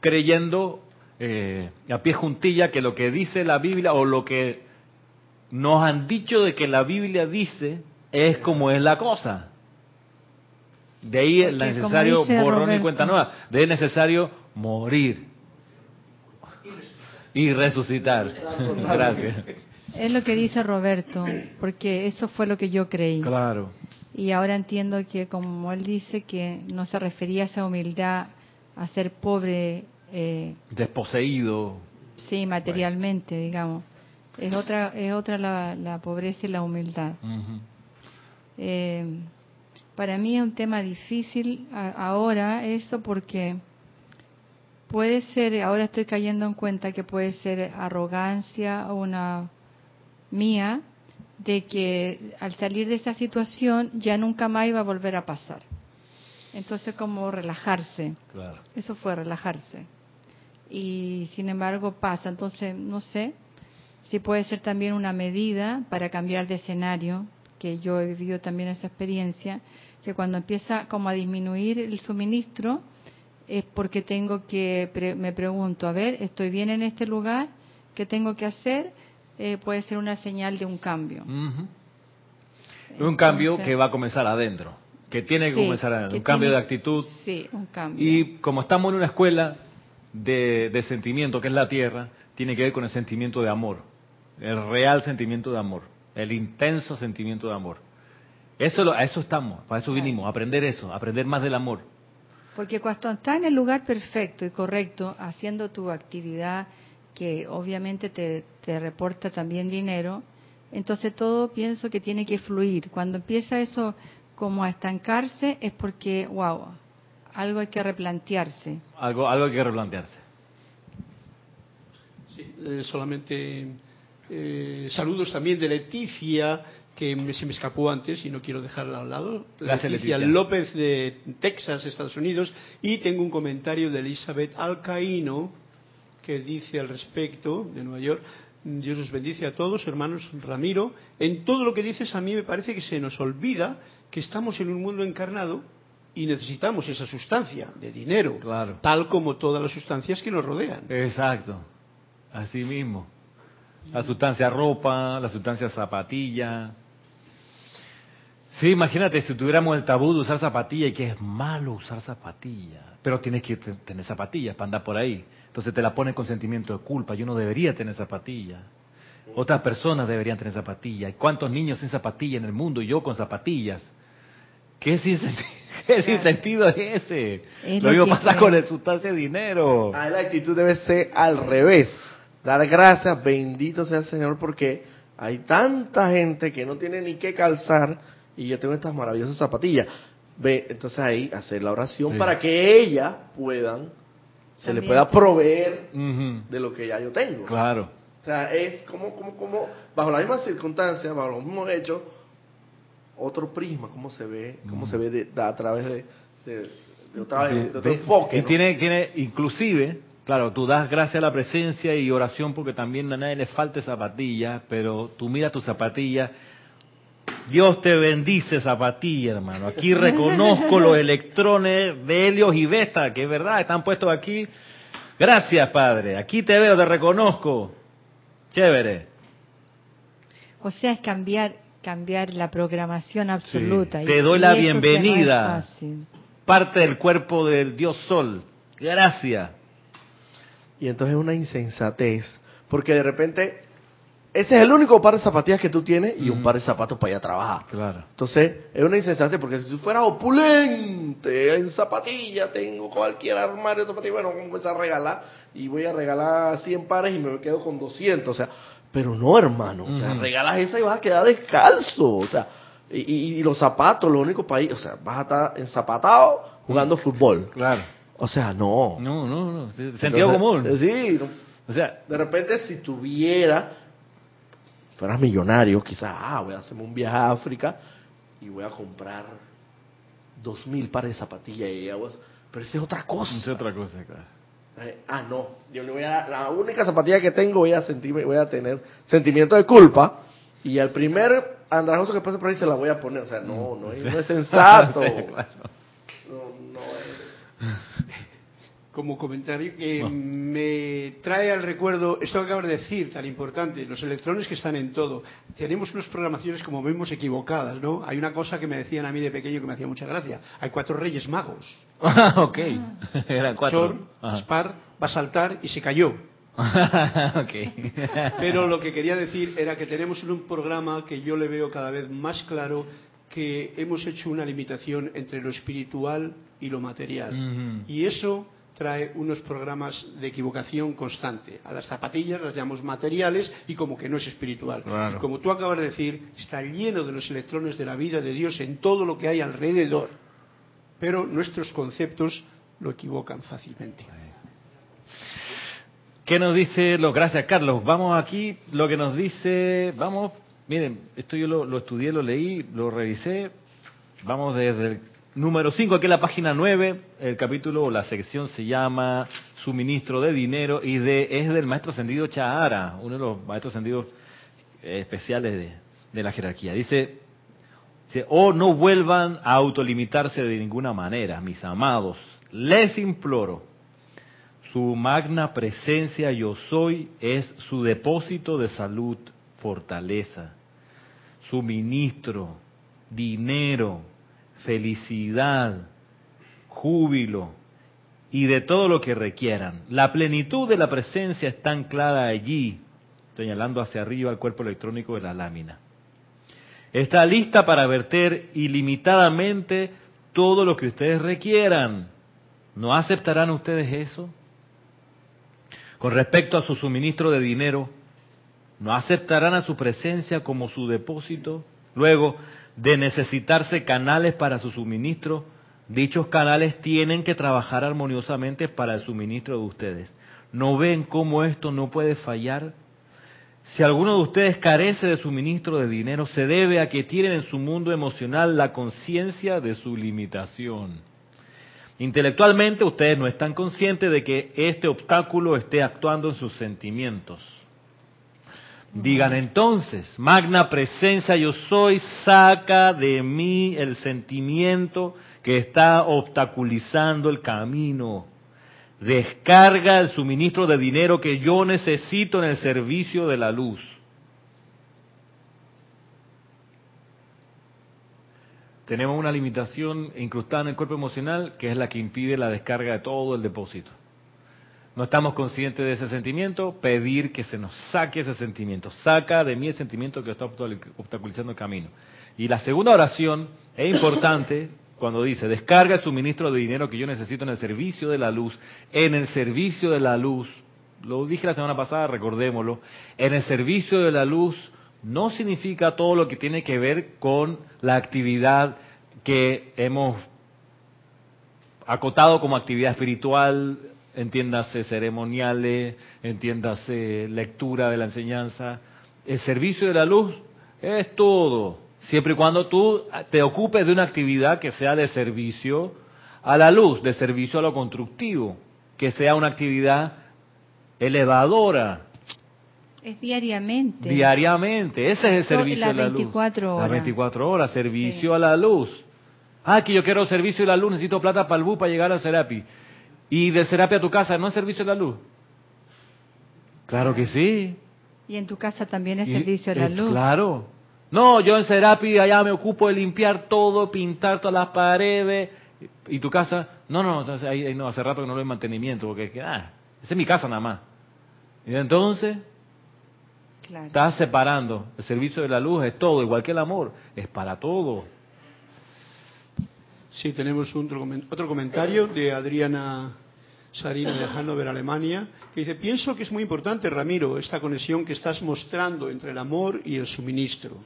creyendo eh, a pie juntilla que lo que dice la Biblia o lo que nos han dicho de que la Biblia dice es como es la cosa? De ahí es necesario borrón y cuenta nueva. De ahí es necesario morir y resucitar. Gracias. Es lo que dice Roberto, porque eso fue lo que yo creí. Claro. Y ahora entiendo que, como él dice, que no se refería a esa humildad a ser pobre, eh, Desposeído. sí, materialmente, digamos. Es otra, es otra la, la pobreza y la humildad. Eh, para mí es un tema difícil a- ahora eso porque puede ser, ahora estoy cayendo en cuenta que puede ser arrogancia o una mía de que al salir de esa situación ya nunca más iba a volver a pasar. Entonces como relajarse, Claro. eso fue relajarse. Y sin embargo pasa, entonces no sé si puede ser también una medida para cambiar de escenario, que yo he vivido también esa experiencia, que cuando empieza como a disminuir el suministro es porque tengo que, pre- me pregunto, a ver, estoy bien en este lugar, ¿qué tengo que hacer? Eh, puede ser una señal de un cambio. Un cambio que va a comenzar adentro, que tiene que Sí, comenzar adentro, un cambio tiene- de actitud. Sí, un cambio. Y como estamos en una escuela de, de sentimiento, que es la tierra, tiene que ver con el sentimiento de amor, el real sentimiento de amor, el intenso sentimiento de amor. Eso a eso estamos, para eso vinimos, a aprender eso, a aprender más del amor. Porque cuando estás en el lugar perfecto y correcto, haciendo tu actividad que obviamente te, te reporta también dinero, entonces todo pienso que tiene que fluir. Cuando empieza eso como a estancarse es porque, wow, algo hay que replantearse. Algo, algo hay que replantearse. Sí, eh, solamente eh, saludos también de Leticia, que me- se me escapó antes y no quiero dejarla al lado. Gracias, Leticia Leticia. López de Texas, Estados Unidos. Y tengo un comentario de Elizabeth Alcaíno que dice al respecto de Nueva York. Dios os bendice a todos, hermanos Ramiro. En todo lo que dices a mí me parece que se nos olvida que estamos en un mundo encarnado y necesitamos esa sustancia de dinero, Claro. tal como todas las sustancias que nos rodean. Exacto. Así mismo. La sustancia ropa, la sustancia zapatilla. Sí, imagínate si tuviéramos el tabú de usar zapatilla y que es malo usar zapatilla, pero tienes que te- tener zapatillas para andar por ahí. Entonces te la pones con sentimiento de culpa. Yo no debería tener zapatillas. Otras personas deberían tener zapatillas. ¿Y cuántos niños sin zapatillas en el mundo y yo con zapatillas? ¿Qué sinsentido, <laughs> qué sinsentido es ese? Es lo mismo pasa con el sustancia de dinero. Ah, la actitud debe ser al revés. Dar gracias, bendito sea el Señor, porque hay tanta gente que no tiene ni qué calzar y yo tengo estas maravillosas zapatillas. Ve, entonces ahí hacer la oración Sí. para que ellas puedan, se le También pueda proveer de lo que ya yo tengo. Claro. O sea, es como, como, como, bajo las mismas circunstancias, bajo los mismos hechos, otro prisma, cómo se ve, cómo se ve de- de- a través de, de, de otra- de Ve- otro enfoque. y ¿no? tiene, tiene, inclusive, claro, tú das gracias a la presencia y oración porque también a nadie le falta zapatilla, pero tú mira tu zapatilla. Dios te bendice zapatilla, hermano. Aquí reconozco los electrones de Helios y Vesta, que es verdad, están puestos aquí. Gracias, Padre. Aquí te veo, te reconozco. Chévere. O sea, es cambiar cambiar la programación absoluta. te doy la no bienvenida. Parte del cuerpo del Dios Sol. Gracias. Y entonces es una insensatez, porque de repente ese es el único par de zapatillas que tú tienes y un par de zapatos para ir a trabajar. Claro. Entonces es una insensatez, porque si tú fueras opulente en zapatillas, tengo cualquier armario de zapatillas, bueno, vamos a regalar y voy a regalar 100 pares y me quedo con 200, o sea, pero no hermano, o sea, regalas esa y vas a quedar descalzo, o sea, y, y- y los zapatos, lo único para ir, o sea, vas a estar ensapatado jugando fútbol. Claro. O sea, no. No, no, no. Sentido Entonces, común. Sí, no- O sea, de repente, si tuviera, fueras millonario, quizás, ah, voy a hacerme un viaje a África y voy a comprar dos mil pares de zapatillas y aguas. Pero esa es otra cosa. es otra cosa, claro. Eh, ah, no, yo le voy a, la única zapatilla que tengo voy a sentirme, voy a tener sentimiento de culpa y al primer andrajoso que pase por ahí se la voy a poner. O sea, no, no, es- no es <laughs> sensato. Sí, claro. No, no es. Como comentario que No. me trae al recuerdo esto que acabas de decir, tan importante, los electrones que están en todo. Tenemos unas programaciones, como vemos, equivocadas, ¿no? Hay una cosa que me decían a mí de pequeño que me hacía mucha gracia. Hay cuatro reyes magos. Ah, ok. <laughs> Eran cuatro. Chor, Ajá. Spar, va a saltar y se cayó. <laughs> ok. <laughs> Pero lo que quería decir era que tenemos un programa que yo le veo cada vez más claro que hemos hecho una limitación entre lo espiritual y lo material. Y eso trae unos programas de equivocación constante. A las zapatillas las llamamos materiales y como que no es espiritual. Claro. Y como tú acabas de decir, está lleno de los electrones de la vida de Dios en todo lo que hay alrededor. Pero nuestros conceptos lo equivocan fácilmente. ¿Qué nos dice lo? Gracias, Carlos. Vamos aquí, lo que nos dice, vamos, miren, esto yo lo, lo estudié, lo leí, lo revisé. Vamos desde el número 5, aquí en la página 9, el capítulo o la sección se llama Suministro de Dinero y de, es del maestro ascendido Chahara, uno de los maestros ascendidos eh, especiales de, de la jerarquía. Dice, dice, oh, no vuelvan a autolimitarse de ninguna manera, mis amados. Les imploro su magna presencia yo soy es su depósito de salud, fortaleza, suministro, dinero, felicidad, júbilo y de todo lo que requieran. La plenitud de la presencia está anclada allí, señalando hacia arriba el cuerpo electrónico de la lámina. Está lista para verter ilimitadamente todo lo que ustedes requieran. ¿No aceptarán ustedes eso? Con respecto a su suministro de dinero, ¿no aceptarán a su presencia como su depósito? Luego, de necesitarse canales para su suministro, dichos canales tienen que trabajar armoniosamente para el suministro de ustedes. ¿No ven cómo esto no puede fallar? Si alguno de ustedes carece de suministro de dinero, se debe a que tienen en su mundo emocional la conciencia de su limitación. Intelectualmente ustedes no están conscientes de que este obstáculo esté actuando en sus sentimientos. Digan entonces, magna presencia yo soy, saca de mí el sentimiento que está obstaculizando el camino. Descarga el suministro de dinero que yo necesito en el servicio de la luz. Tenemos una limitación incrustada en el cuerpo emocional que es la que impide la descarga de todo el depósito no estamos conscientes de ese sentimiento, pedir que se nos saque ese sentimiento. Saca de mí el sentimiento que está obstaculizando el camino. Y la segunda oración es importante cuando dice, descarga el suministro de dinero que yo necesito en el servicio de la luz, en el servicio de la luz, lo dije la semana pasada, recordémoslo, en el servicio de la luz no significa todo lo que tiene que ver con la actividad que hemos acotado como actividad espiritual, entiéndase ceremoniales, entiéndase lectura de la enseñanza. El servicio de la luz es todo, siempre y cuando tú te ocupes de una actividad que sea de servicio a la luz, de servicio a lo constructivo, que sea una actividad elevadora. Es diariamente. Diariamente, ese es el servicio de la luz. 24 horas. Las 24 horas, servicio a la luz. Ah, que yo quiero servicio de la luz, necesito plata para el bus para llegar al Serapi. ¿Y de Serapia a tu casa no es servicio de la luz? Claro que sí. Y en tu casa también es servicio de la luz. Claro. No, yo en Serapia allá me ocupo de limpiar todo, pintar todas las paredes. ¿Y tu casa? No, no, entonces ahí, no, hace rato que no lo hay mantenimiento, porque ah, esa es mi casa nada más. Y entonces, claro. estás separando. El servicio de la luz es todo, igual que el amor, es para todo. Sí, tenemos otro comentario de Adriana Sarina de Hannover, Alemania, que dice, pienso que es muy importante, Ramiro, esta conexión que estás mostrando entre el amor y el suministro.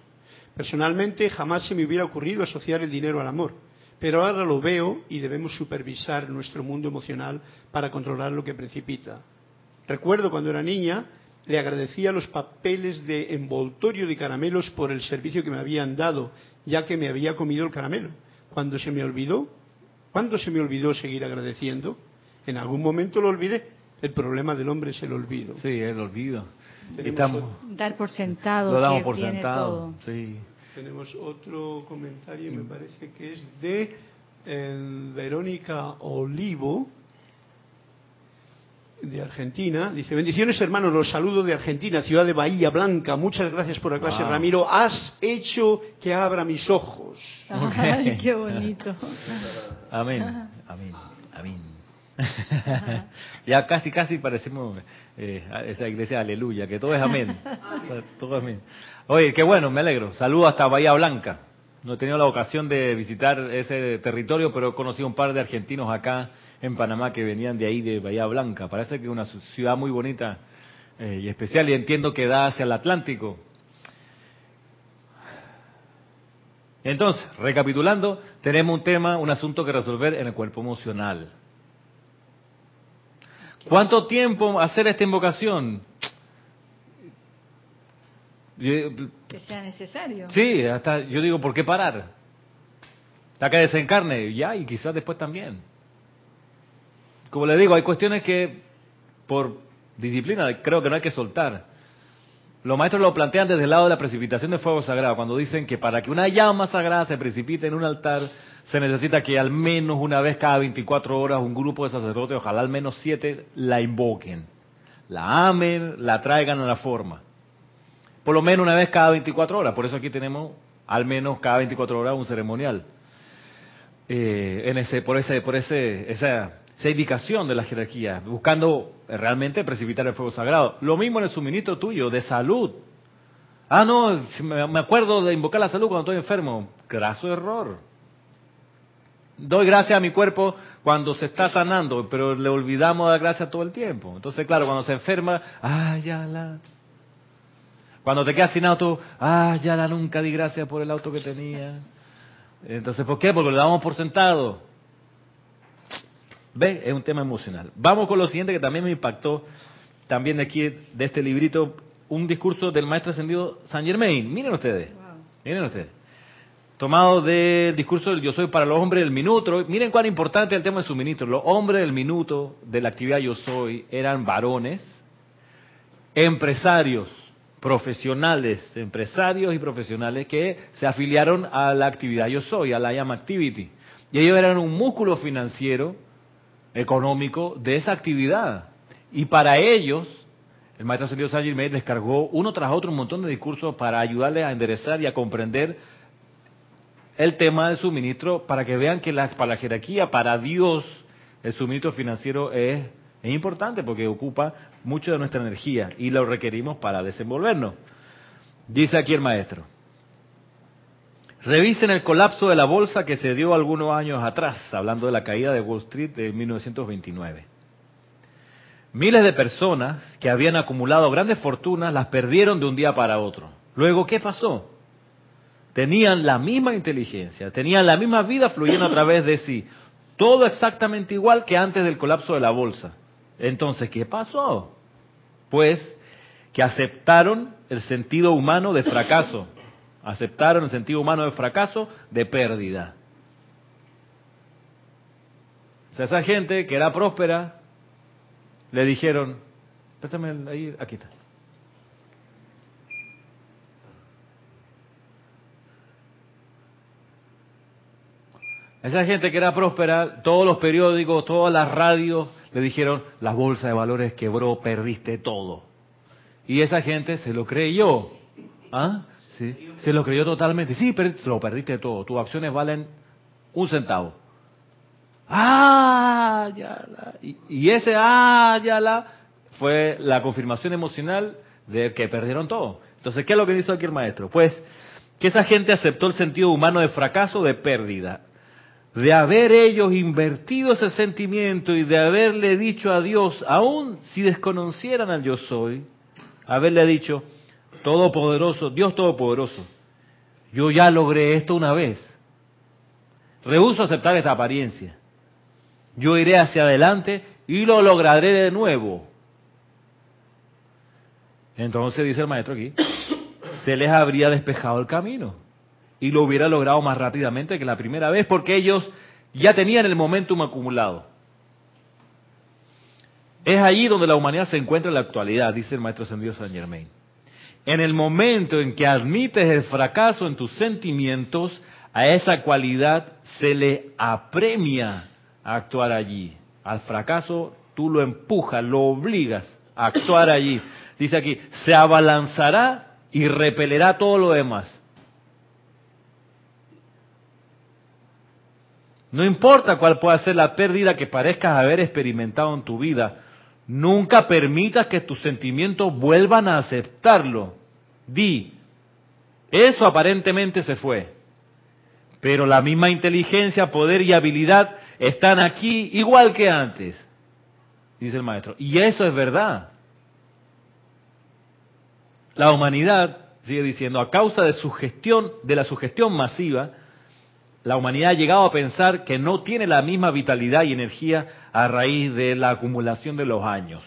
Personalmente jamás se me hubiera ocurrido asociar el dinero al amor, pero ahora lo veo y debemos supervisar nuestro mundo emocional para controlar lo que precipita. Recuerdo cuando era niña, le agradecía los papeles de envoltorio de caramelos por el servicio que me habían dado, ya que me había comido el caramelo cuando se me olvidó, cuando se me olvidó seguir agradeciendo, en algún momento lo olvidé. El problema del hombre es el olvido. Sí, el olvido. Dar por sentado. Lo damos por sentado. Sí. Tenemos otro comentario, me parece que es de eh, Verónica Olivo de Argentina. Dice, bendiciones hermanos, los saludo de Argentina, ciudad de Bahía Blanca. Muchas gracias por la clase, Ramiro. Has hecho que abra mis ojos. Ay, qué bonito. Amén, amén. <laughs> ya casi, casi parecemos eh, esa iglesia aleluya, que todo es amén. <laughs> todo es amén. Oye, qué bueno, me alegro. Saludo hasta Bahía Blanca. No he tenido la ocasión de visitar ese territorio, pero he conocido un par de argentinos acá en Panamá que venían de ahí, de Bahía Blanca. Parece que es una ciudad muy bonita eh, y especial y entiendo que da hacia el Atlántico. Entonces, recapitulando, tenemos un tema, un asunto que resolver en el cuerpo emocional. ¿Cuánto tiempo hacer esta invocación? Que sea necesario. Sí, hasta yo digo, ¿por qué parar? Hasta que desencarne, ya, y quizás después también como le digo, hay cuestiones que por disciplina creo que no hay que soltar. Los maestros lo plantean desde el lado de la precipitación de fuego sagrado, cuando dicen que para que una llama sagrada se precipite en un altar, se necesita que al menos una vez cada 24 horas un grupo de sacerdotes, ojalá al menos siete, la invoquen, la amen, la traigan a la forma. Por lo menos una vez cada 24 horas, por eso aquí tenemos al menos cada 24 horas un ceremonial. Eh, en ese, por ese, por ese, esa esa indicación de la jerarquía, buscando realmente precipitar el fuego sagrado. Lo mismo en el suministro tuyo de salud. Ah, no, me acuerdo de invocar la salud cuando estoy enfermo. Graso error. Doy gracias a mi cuerpo cuando se está sanando, pero le olvidamos dar gracias todo el tiempo. Entonces, claro, cuando se enferma, ah, ya la. Cuando te quedas sin auto, ah, ya la nunca di gracias por el auto que tenía. Entonces, ¿por qué? Porque lo damos por sentado. ¿Ve? Es un tema emocional. Vamos con lo siguiente que también me impactó, también de aquí, de este librito, un discurso del maestro ascendido San Germain. Miren ustedes, miren ustedes. Tomado del discurso del Yo Soy para los hombres del minuto. Miren cuán importante el tema del suministro. Los hombres del minuto de la actividad Yo Soy eran varones, empresarios, profesionales, empresarios y profesionales que se afiliaron a la actividad Yo Soy, a la IAM Activity. Y ellos eran un músculo financiero, económico de esa actividad. Y para ellos, el maestro Saint Germain les cargó uno tras otro un montón de discursos para ayudarles a enderezar y a comprender el tema del suministro para que vean que la, para la jerarquía, para Dios, el suministro financiero es, importante porque ocupa mucho de nuestra energía y lo requerimos para desenvolvernos. Dice aquí el maestro. Revisen el colapso de la bolsa que se dio algunos años atrás, hablando de la caída de Wall Street de 1929. Miles de personas que habían acumulado grandes fortunas las perdieron de un día para otro. Luego, ¿qué pasó? Tenían la misma inteligencia, tenían la misma vida fluyendo a través de sí. Todo exactamente igual que antes del colapso de la bolsa. Entonces, ¿qué pasó? Pues que aceptaron el sentido humano de fracaso, aceptaron el sentido humano de fracaso, de pérdida. O sea, esa gente que era próspera, le dijeron, préstame ahí, aquí está. Esa gente que era próspera, todos los periódicos, todas las radios le dijeron, la bolsa de valores quebró, perdiste todo. Y esa gente se lo creyó. ¿Ah? ¿Sí? Se lo creyó totalmente. Sí, pero lo perdiste todo. Tus acciones valen un centavo. Ah, ya la. Y, y ese ah, ya la fue la confirmación emocional de que perdieron todo. Entonces, ¿qué es lo que hizo aquí el maestro? Pues que esa gente aceptó el sentido humano de fracaso, de pérdida, de haber ellos invertido ese sentimiento y de haberle dicho a Dios, aun si desconocieran al yo soy, haberle dicho, Todopoderoso, Dios Todopoderoso, yo ya logré esto una vez. Rehuso aceptar esta apariencia. Yo iré hacia adelante y lo lograré de nuevo. Entonces dice el maestro aquí, se les habría despejado el camino y lo hubiera logrado más rápidamente que la primera vez porque ellos ya tenían el momentum acumulado. Es allí donde la humanidad se encuentra en la actualidad, dice el maestro ascendido San Germain. En el momento en que admites el fracaso en tus sentimientos, a esa cualidad se le apremia a actuar allí. Al fracaso tú lo empujas, lo obligas a actuar allí. Dice aquí, se abalanzará y repelerá todo lo demás. No importa cuál pueda ser la pérdida que parezcas haber experimentado en tu vida, nunca permitas que tus sentimientos vuelvan a aceptarlo. Di, eso aparentemente se fue, pero la misma inteligencia, poder y habilidad están aquí igual que antes, dice el maestro. Y eso es verdad. La humanidad, sigue diciendo, a causa de, sugestión, de la sugestión masiva, la humanidad ha llegado a pensar que no tiene la misma vitalidad y energía a raíz de la acumulación de los años.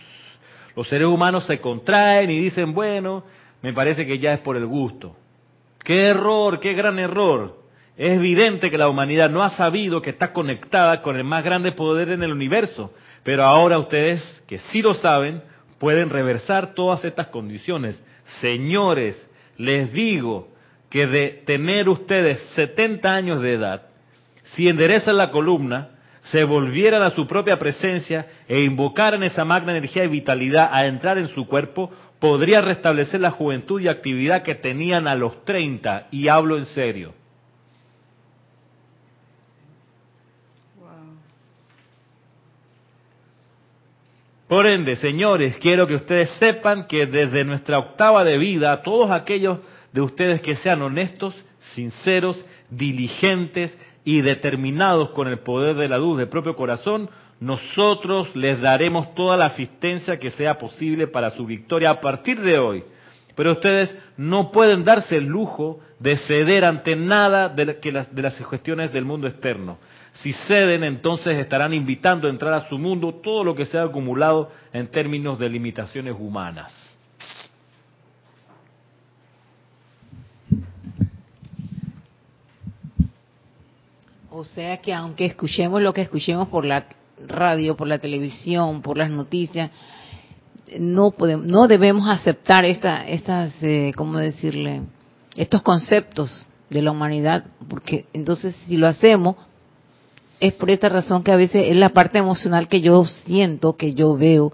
Los seres humanos se contraen y dicen, bueno, me parece que ya es por el gusto. Qué error, qué gran error. Es evidente que la humanidad no ha sabido que está conectada con el más grande poder en el universo, pero ahora ustedes, que sí lo saben, pueden reversar todas estas condiciones. Señores, les digo, que de tener ustedes 70 años de edad, si enderezan la columna, se volvieran a su propia presencia e invocaran esa magna energía y vitalidad a entrar en su cuerpo, podría restablecer la juventud y actividad que tenían a los 30, y hablo en serio. Por ende, señores, quiero que ustedes sepan que desde nuestra octava de vida, todos aquellos de ustedes que sean honestos, sinceros, diligentes y determinados con el poder de la luz del propio corazón, nosotros les daremos toda la asistencia que sea posible para su victoria a partir de hoy. Pero ustedes no pueden darse el lujo de ceder ante nada de, las, de del mundo externo. Si ceden, entonces estarán invitando a entrar a su mundo todo lo que se ha acumulado en términos de limitaciones humanas. O sea que aunque escuchemos lo que escuchemos por la radio, por la televisión, por las noticias, no podemos, no debemos aceptar esta, estas, eh, ¿cómo decirle? Estos conceptos de la humanidad, porque entonces si lo hacemos es por esta razón que a veces es la parte emocional que yo siento, que yo veo,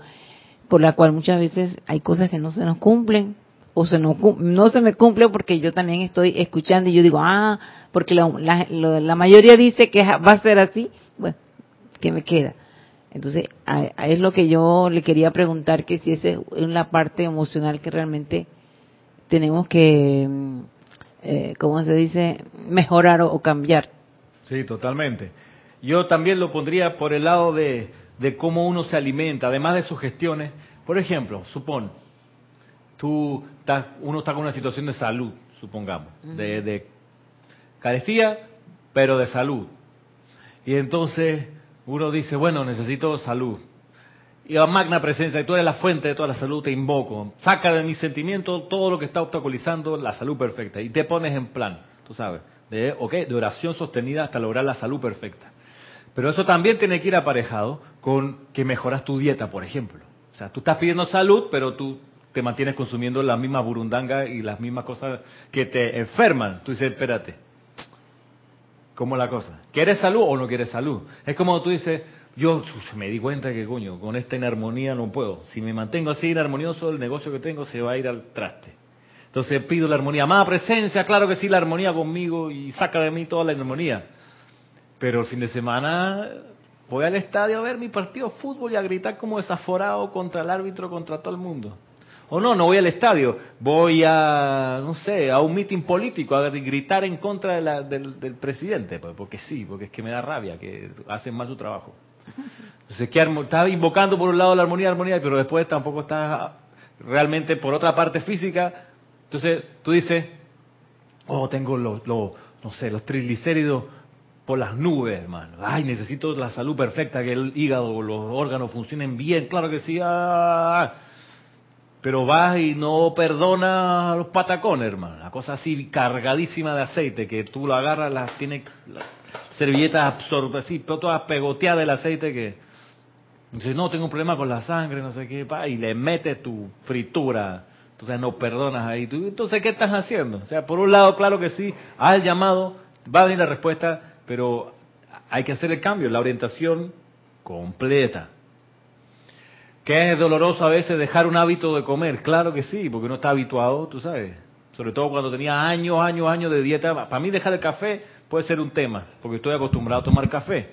por la cual muchas veces hay cosas que no se nos cumplen o se no, no se me cumple porque yo también estoy escuchando y yo digo, ah, porque la, la, la mayoría dice que va a ser así, bueno, ¿qué me queda? Entonces, es lo que yo le quería preguntar, que si esa es una parte emocional que realmente tenemos que, mm, eh, ¿cómo se dice?, mejorar o, cambiar. Sí, totalmente. Yo también lo pondría por el lado de, cómo uno se alimenta, además de sus gestiones. Por ejemplo, supón, tú estás, uno está con una situación de salud, supongamos, de, de carestía, pero de salud. Y entonces uno dice, bueno, necesito salud. Y a magna presencia, y tú eres la fuente de toda la salud, te invoco. Saca de mi sentimiento todo lo que está obstaculizando la salud perfecta. Y te pones en plan, tú sabes, de, okay, de oración sostenida hasta lograr la salud perfecta. Pero eso también tiene que ir aparejado con que mejoras tu dieta, por ejemplo. O sea, tú estás pidiendo salud, pero tú te mantienes consumiendo la misma burundanga y las mismas cosas que te enferman. Tú dices, espérate, ¿Cómo la cosa? ¿Quieres salud o no quieres salud? Es como tú dices, yo me di cuenta que, coño, con esta inarmonía no puedo. Si me mantengo así inarmonioso, el negocio que tengo se va a ir al traste. Entonces pido la armonía. Más presencia, claro que sí, la armonía conmigo y saca de mí toda la armonía. Pero el fin de semana voy al estadio a ver mi partido de fútbol y a gritar como desaforado contra el árbitro, contra todo el mundo. O no, no voy al estadio, voy a, no sé, a un mitin político, a gritar en contra del, presidente, pues, porque sí, porque es que me da rabia, que hacen mal su trabajo. Entonces, que estás invocando por un lado la armonía, armonía, pero después tampoco estás realmente por otra parte física. Entonces, tú dices, oh, tengo los, no sé, los triglicéridos por las nubes, hermano. Ay, necesito la salud perfecta, que el hígado, los órganos funcionen bien. Claro que sí. Ah, pero vas y no perdonas a los patacones, hermano. La cosa así cargadísima de aceite, que tú lo agarras, las tiene las servilletas absorbidas, así, todas pegoteadas del aceite que... Dices, no, tengo un problema con la sangre, no sé qué, pa, y le metes tu fritura. Entonces no perdonas ahí. Entonces, ¿qué estás haciendo? O sea, por un lado, claro que sí, haz el llamado, va a venir la respuesta, pero hay que hacer el cambio, la orientación completa. Que es doloroso a veces dejar un hábito de comer, claro que sí, porque uno está habituado, tú sabes. Sobre todo cuando tenía años, años, años de dieta. Para mí dejar el café puede ser un tema, porque estoy acostumbrado a tomar café.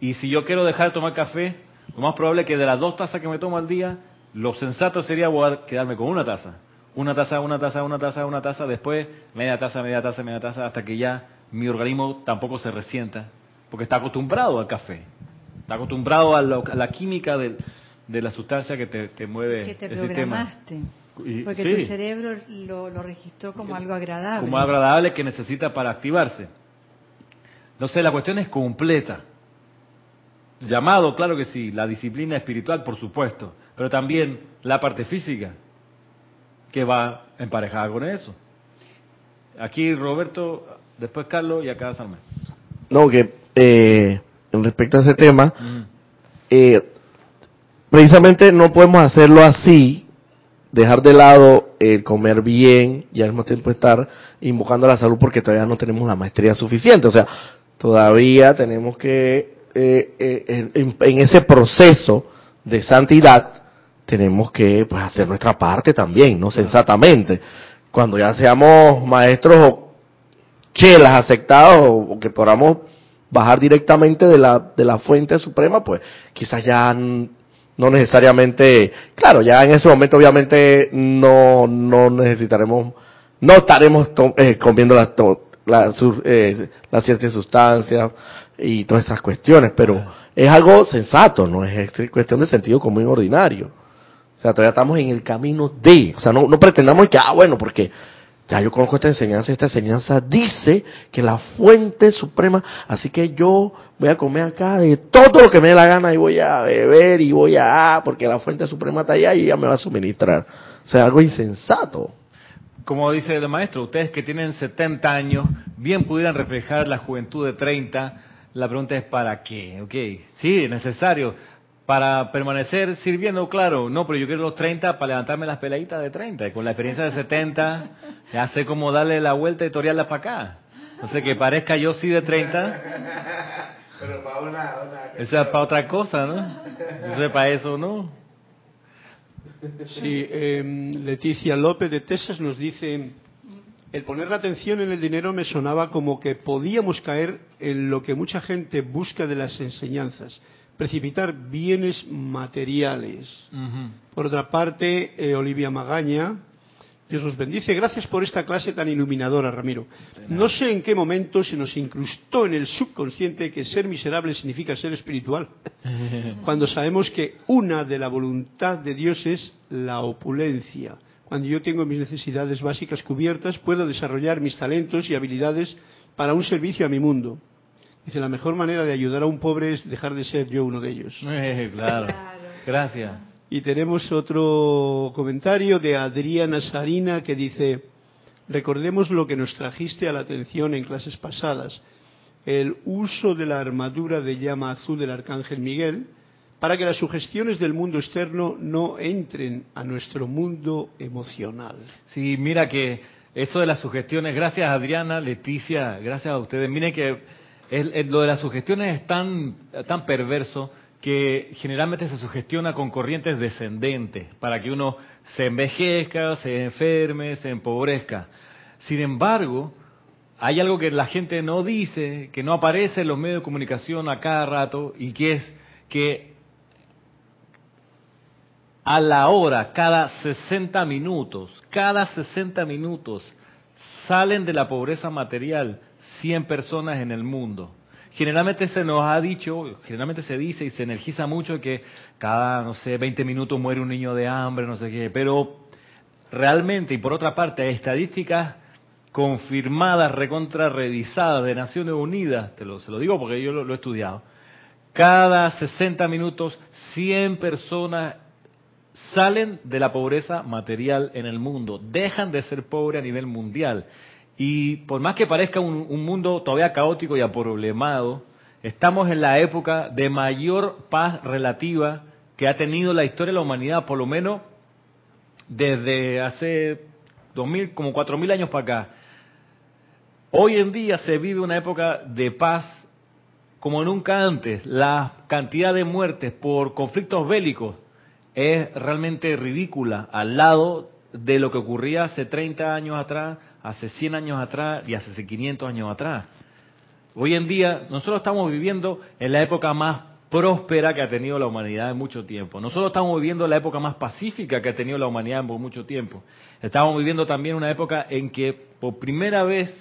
Y si yo quiero dejar de tomar café, lo más probable es que de las dos tazas que me tomo al día, lo sensato sería quedarme con una taza. Una taza, una taza, una taza, una taza, después media taza, media taza, media taza, hasta que ya mi organismo tampoco se resienta, porque está acostumbrado al café. Está acostumbrado a, a la química del de la sustancia que te, mueve que te el programaste. Porque tu cerebro lo, registró como algo agradable. Como agradable que necesita para activarse. No sé, la cuestión es completa. Llamado, claro que sí, la disciplina espiritual, por supuesto, pero también la parte física, que va emparejada con eso. Aquí Roberto, después Carlos y acá Salman. No, que eh, respecto a ese tema, eh, precisamente no podemos hacerlo así, dejar de lado el comer bien y al mismo tiempo estar invocando la salud porque todavía no tenemos la maestría suficiente. O sea, todavía tenemos que, eh, eh, en, ese proceso de santidad, tenemos que pues, hacer nuestra parte también, ¿no? Sensatamente. Cuando ya seamos maestros o chelas aceptados o, que podamos bajar directamente de la, de la fuente suprema, pues quizás ya no necesariamente, claro, ya en ese momento obviamente no, no necesitaremos, no estaremos eh, comiendo las, la, eh, las ciertas sustancias y todas esas cuestiones, pero es algo sensato, no es cuestión de sentido común ordinario. O sea, todavía estamos en el camino de, o sea, no, no pretendamos que, ah, bueno, porque ya yo conozco esta enseñanza, esta enseñanza dice que la fuente suprema, así que yo voy a comer acá de todo lo que me dé la gana y voy a beber y voy a, porque la fuente suprema está allá y ella me va a suministrar. O sea, algo insensato. Como dice el maestro, ustedes que tienen 70 años, bien pudieran reflejar la juventud de 30. La pregunta es ¿para qué? Ok, sí, es necesario. Para permanecer sirviendo, claro, no, pero yo quiero los 30 para levantarme las peladitas de 30. Y con la experiencia de 70, ya sé cómo darle la vuelta editorial para acá. No sé, que parezca yo sí de 30. Pero para una, una Esa es para otra cosa, ¿no? Entonces, para eso no. Sí, em, Leticia López de Texas nos dice, el poner la atención en el dinero me sonaba como que podíamos caer en lo que mucha gente busca de las enseñanzas, precipitar bienes materiales. Por otra parte, eh, Olivia Magaña, Dios los bendice. Gracias por esta clase tan iluminadora, Ramiro. No sé en qué momento se nos incrustó en el subconsciente que ser miserable significa ser espiritual, <laughs> cuando sabemos que una de la voluntad de Dios es la opulencia. Cuando yo tengo mis necesidades básicas cubiertas, puedo desarrollar mis talentos y habilidades para un servicio a mi mundo. Dice, la mejor manera de ayudar a un pobre es dejar de ser yo uno de ellos. <laughs> Eh, claro. Gracias. Y tenemos otro comentario de Adriana Sarina que dice, recordemos lo que nos trajiste a la atención en clases pasadas, el uso de la armadura de llama azul del Arcángel Miguel para que las sugestiones del mundo externo no entren a nuestro mundo emocional. Sí, mira que eso de las sugestiones, gracias Adriana, Leticia, gracias a ustedes. Miren que el- lo de las sugestiones es tan, tan perverso que generalmente se sugestiona con corrientes descendentes para que uno se envejezca, se enferme, se empobrezca. Sin embargo, hay algo que la gente no dice, que no aparece en los medios de comunicación a cada rato y que es que a la hora, cada 60 minutos, cada 60 minutos, salen de la pobreza material 100 personas en el mundo. Generalmente se nos ha dicho, generalmente se dice y se energiza mucho que cada, no sé, 20 minutos muere un niño de hambre, no sé qué, pero realmente, y por otra parte, hay estadísticas confirmadas, recontra revisadas de Naciones Unidas, te lo, se lo digo porque yo lo- lo he estudiado, cada 60 minutos 100 personas salen de la pobreza material en el mundo, dejan de ser pobres a nivel mundial. Y por más que parezca un, un mundo todavía caótico y aproblemado, estamos en la época de mayor paz relativa que ha tenido la historia de la humanidad, por lo menos desde hace 2000, como 4000 años para acá. Hoy en día se vive una época de paz como nunca antes. La cantidad de muertes por conflictos bélicos es realmente ridícula al lado de lo que ocurría hace 30 años atrás, hace 100 años atrás y hace 500 años atrás. Hoy en día nosotros estamos viviendo en la época más próspera que ha tenido la humanidad en mucho tiempo. Nosotros estamos viviendo la época más pacífica que ha tenido la humanidad por mucho tiempo. Estamos viviendo también una época en que por primera vez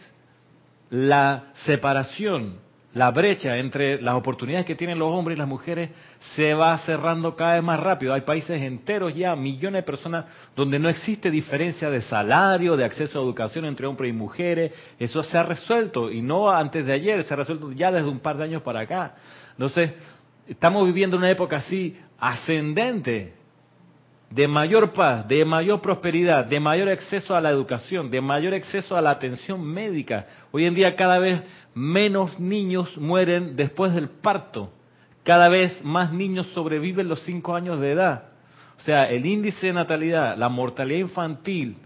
la separación, la brecha entre las oportunidades que tienen los hombres y las mujeres se va cerrando cada vez más rápido. Hay países enteros ya, millones de personas, donde no existe diferencia de salario, de acceso a educación entre hombres y mujeres. Eso se ha resuelto y no antes de ayer, se ha resuelto ya desde un par de años para acá. Entonces, estamos viviendo una época así ascendente de mayor paz, de mayor prosperidad, de mayor acceso a la educación, de mayor acceso a la atención médica. Hoy en día cada vez menos niños mueren después del parto. Cada vez más niños sobreviven los cinco años de edad. O sea, el índice de natalidad, la mortalidad infantil,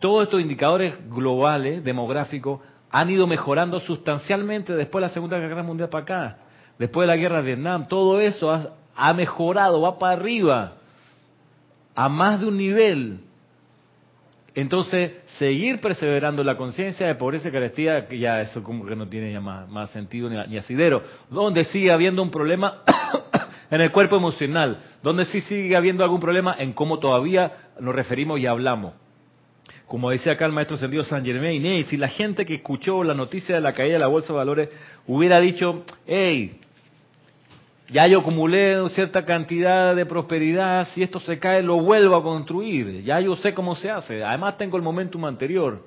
todos estos indicadores globales, demográficos, han ido mejorando sustancialmente después de la Segunda Guerra Mundial para acá. Después de la guerra de Vietnam, todo eso ha, ha mejorado, va para arriba a más de un nivel. Entonces, seguir perseverando en la conciencia de pobreza y carestía, que ya eso como que no tiene ya más, más sentido ni, asidero. Donde sigue habiendo un problema <coughs> en el cuerpo emocional, donde sí sigue habiendo algún problema en cómo todavía nos referimos y hablamos. Como decía acá el maestro Sendido San Germain, hey, si la gente que escuchó la noticia de la caída de la bolsa de valores hubiera dicho, hey, ya yo acumulé cierta cantidad de prosperidad, si esto se cae lo vuelvo a construir, ya yo sé cómo se hace, además tengo el momentum anterior,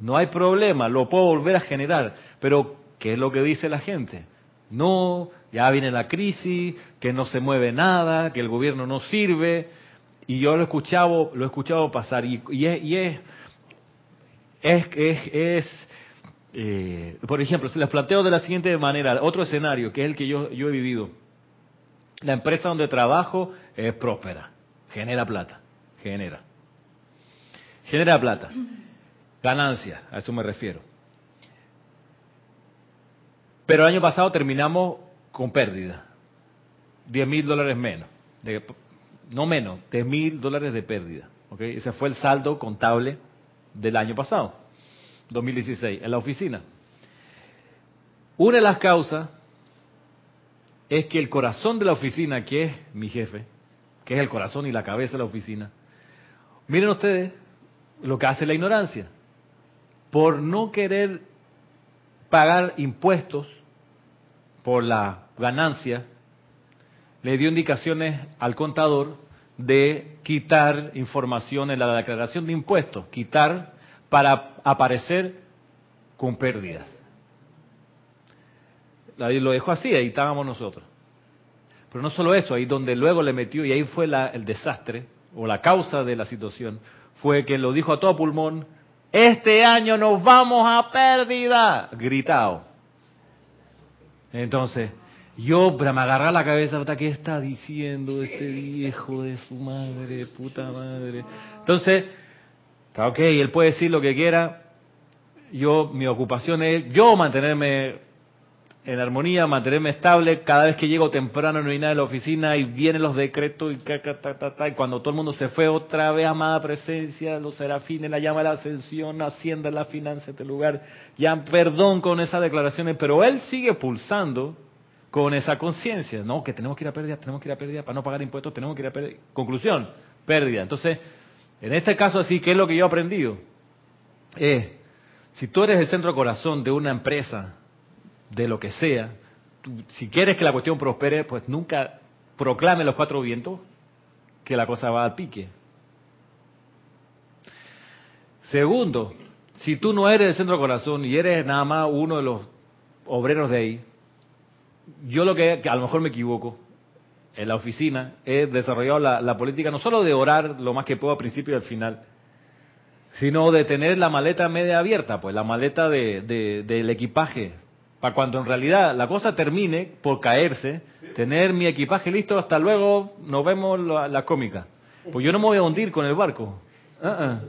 no hay problema, lo puedo volver a generar, pero ¿qué es lo que dice la gente? No, ya viene la crisis, que no se mueve nada, que el gobierno no sirve, y yo lo he escuchado, lo he escuchado pasar, y, es, y es, es, es, es eh, por ejemplo, se les planteo de la siguiente manera, otro escenario, que es el que yo, yo he vivido. La empresa donde trabajo es próspera, genera plata, genera. Genera plata, ganancia, a eso me refiero. Pero el año pasado terminamos con pérdida, 10 mil dólares menos, de- no menos, 10 mil dólares de pérdida. ¿ok? Ese fue el saldo contable del año pasado, 2016, en la oficina. Una de las causas es que el corazón de la oficina, que es mi jefe, que es el corazón y la cabeza de la oficina, miren ustedes lo que hace la ignorancia. Por no querer pagar impuestos por la ganancia, le dio indicaciones al contador de quitar información en la declaración de impuestos, quitar para aparecer con pérdidas. Lo dejó así, ahí estábamos nosotros. Pero no solo eso, ahí donde luego le metió, y ahí fue la- el desastre, o la causa de la situación, fue que lo dijo a todo pulmón, este año nos vamos a pérdida, gritado. Entonces, yo me agarré la cabeza, ¿qué está diciendo este viejo de su madre, puta madre? Entonces, está ok, él puede decir lo que quiera, yo, mi ocupación es yo mantenerme en armonía, mantenerme estable. Cada vez que llego temprano no hay nada en la oficina y vienen los decretos y, ta, ta, ta, y cuando todo el mundo se fue otra vez, amada presencia, los serafines, la llama de la ascensión, Hacienda, la finanza este lugar, ya perdón con esas declaraciones, pero él sigue pulsando con esa conciencia, ¿no? Que tenemos que ir a pérdida, tenemos que ir a pérdida, para no pagar impuestos tenemos que ir a pérdida. Conclusión, pérdida. Entonces, en este caso así, ¿qué es lo que yo he aprendido? Eh, si tú eres el centro corazón de una empresa, de lo que sea, si quieres que la cuestión prospere, pues nunca proclame los cuatro vientos que la cosa va al pique. Segundo, si tú no eres el centro corazón y eres nada más uno de los obreros de ahí, yo lo que, que a lo mejor me equivoco, en la oficina he desarrollado la, política no solo de orar lo más que puedo al principio y al final, sino de tener la maleta media abierta, pues la maleta de, de- del equipaje, para cuando en realidad la cosa termine por caerse, tener mi equipaje listo, hasta luego, nos vemos la, la cómica. Pues yo no me voy a hundir con el barco. Ah, ah.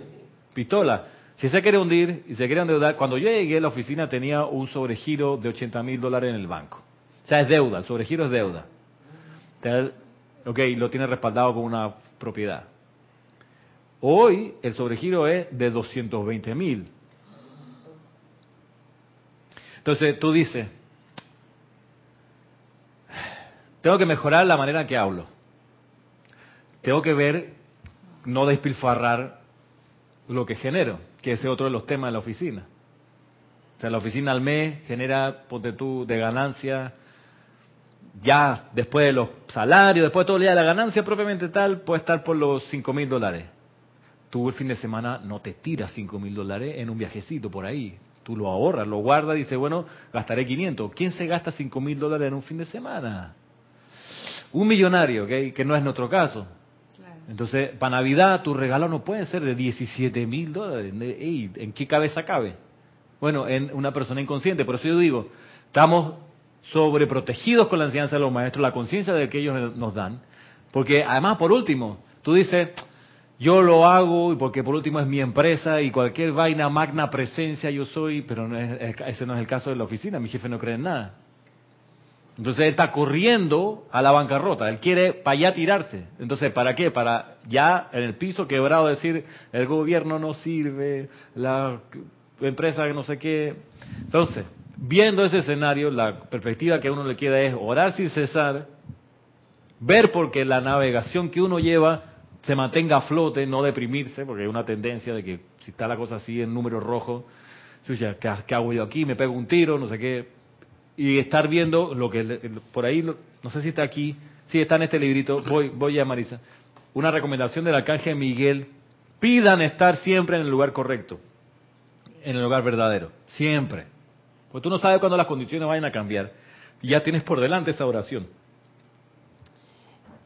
Pistola. Si se quiere hundir y se quiere endeudar, cuando yo llegué a la oficina tenía un sobregiro de 80 mil dólares en el banco. O sea, es deuda, el sobregiro es deuda. Ok, lo tiene respaldado con una propiedad. Hoy el sobregiro es de 220 mil. Entonces tú dices, tengo que mejorar la manera que hablo. Tengo que ver, no despilfarrar lo que genero, que ese es otro de los temas de la oficina. O sea, la oficina al mes genera, ponte tú, de ganancia, ya después de los salarios, después de todo el día, la ganancia propiamente tal puede estar por los 5 mil dólares. Tú el fin de semana no te tiras 5 mil dólares en un viajecito por ahí. Tú lo ahorras, lo guardas y dices, bueno, gastaré 500. ¿Quién se gasta 5 mil dólares en un fin de semana? Un millonario, que no es nuestro caso. Entonces, para Navidad tu regalo no puede ser de 17 mil dólares. Ey, ¿En qué cabeza cabe? Bueno, en una persona inconsciente. Por eso yo digo, estamos sobreprotegidos con la enseñanza de los maestros, la conciencia de que ellos nos dan. Porque además, por último, tú dices, yo lo hago porque por último es mi empresa y cualquier vaina, magna presencia yo soy, pero no es- ese no es el caso de la oficina, mi jefe no cree en nada. Entonces él está corriendo a la bancarrota, él quiere para allá tirarse. Entonces, ¿para qué? Para ya en el piso quebrado decir, el gobierno no sirve, la empresa que no sé qué. Entonces, viendo ese escenario, la perspectiva que uno le queda es orar sin cesar, ver porque la navegación que uno lleva se mantenga a flote, no deprimirse, porque hay una tendencia de que si está la cosa así en números rojos, chucha, ¿qué, hago yo aquí? Me pego un tiro, no sé qué. Y estar viendo lo que por ahí, no sé si está aquí, sí está en este librito, voy, voy a Marisa. Una recomendación del arcángel Miguel, pidan estar siempre en el lugar correcto, en el lugar verdadero, siempre. Porque tú no sabes cuándo las condiciones vayan a cambiar. Y ya tienes por delante esa oración.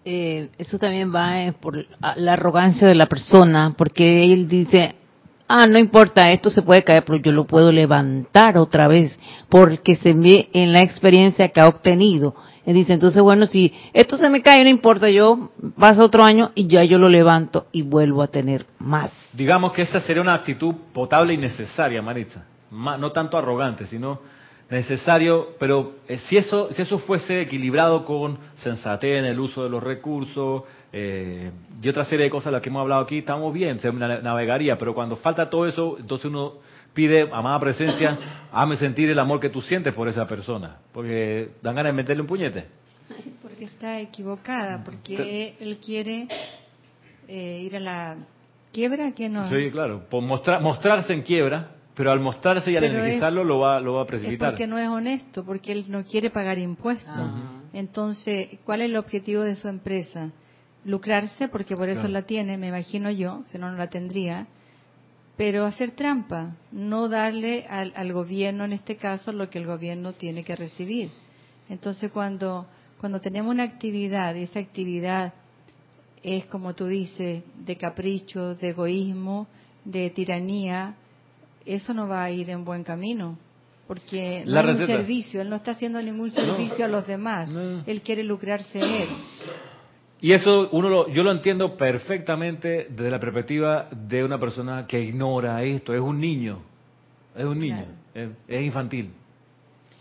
Eh, eso también va eh, por la arrogancia de la persona, porque él dice, ah, no importa, esto se puede caer, pero yo lo puedo levantar otra vez, porque se ve en la experiencia que ha obtenido. Y dice, entonces, bueno, si esto se me cae, no importa, yo paso otro año y ya yo lo levanto y vuelvo a tener más. Digamos que esa sería una actitud potable y necesaria, Maritza. No tanto arrogante, sino necesario, pero eh, si eso, si eso fuese equilibrado con sensatez en el uso de los recursos eh, y otra serie de cosas de las que hemos hablado aquí, estamos bien, se na- navegaría, pero cuando falta todo eso, entonces uno pide, amada presencia, hazme sentir el amor que tú sientes por esa persona, porque dan ganas de meterle un puñete. Porque está equivocada, porque él quiere eh, ir a la quiebra, que no. Sí, claro, por mostrar, mostrarse en quiebra, pero al mostrarse y al Pero es- energizarlo lo va, lo va a Es precipitar. porque no es honesto, porque él no quiere pagar impuestos. Ah. Entonces, ¿cuál es el objetivo de su empresa? Lucrarse, porque por eso Claro. la tiene, me imagino yo, si no, no la tendría. Pero hacer trampa, no darle al, al gobierno, en este caso, lo que el gobierno tiene que recibir. Entonces, cuando, cuando tenemos una actividad y esa actividad es, como tú dices, de capricho, de egoísmo, de tiranía, eso no va a ir en buen camino. Porque no es un servicio, él no está haciendo ningún servicio a los demás. No. Él quiere lucrarse él. Y eso uno lo, yo lo entiendo perfectamente desde la perspectiva de una persona que ignora esto, es un niño, es un niño, es, es infantil.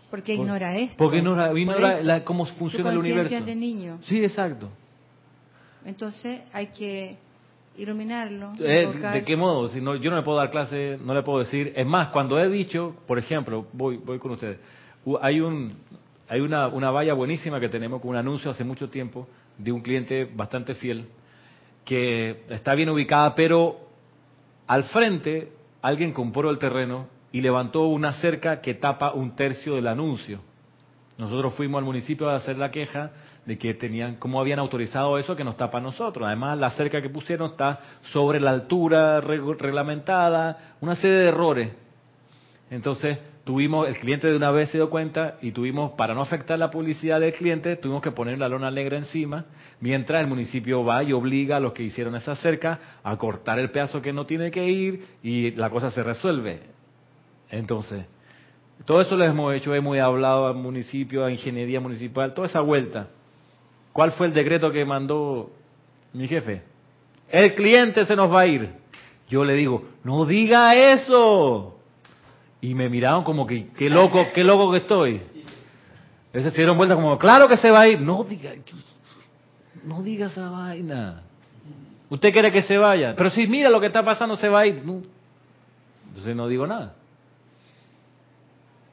Porque Por- ignora esto. Porque ignora, la- cómo funciona el universo. de niño. Sí, exacto. Entonces hay que iluminarlo. Eh, ¿De qué modo? Si no, yo no le puedo dar clase, no le puedo decir. Es más, cuando he dicho, por ejemplo, voy, voy con ustedes. Hay un, hay una, una valla buenísima que tenemos con un anuncio hace mucho tiempo de un cliente bastante fiel que está bien ubicada, pero al frente alguien compró el terreno y levantó una cerca que tapa un tercio del anuncio. Nosotros fuimos al municipio a hacer la queja de que tenían, cómo habían autorizado eso que nos tapa a nosotros. Además, la cerca que pusieron está sobre la altura reg- reglamentada, una serie de errores. Entonces, tuvimos, el cliente de una vez se dio cuenta y tuvimos, para no afectar la publicidad del cliente, tuvimos que poner la lona negra encima, mientras el municipio va y obliga a los que hicieron esa cerca a cortar el pedazo que no tiene que ir y la cosa se resuelve. Entonces, todo eso lo hemos hecho, hemos hablado al municipio, a ingeniería municipal, toda esa vuelta. ¿Cuál fue el decreto que mandó mi jefe? El cliente se nos va a ir. Yo le digo, no diga eso. Y me miraron como que, qué loco, qué loco que estoy. Ese se dieron vuelta como, claro que se va a ir. No diga, no diga esa vaina. Usted quiere que se vaya. Pero si mira lo que está pasando, se va a ir. No. Entonces no digo nada.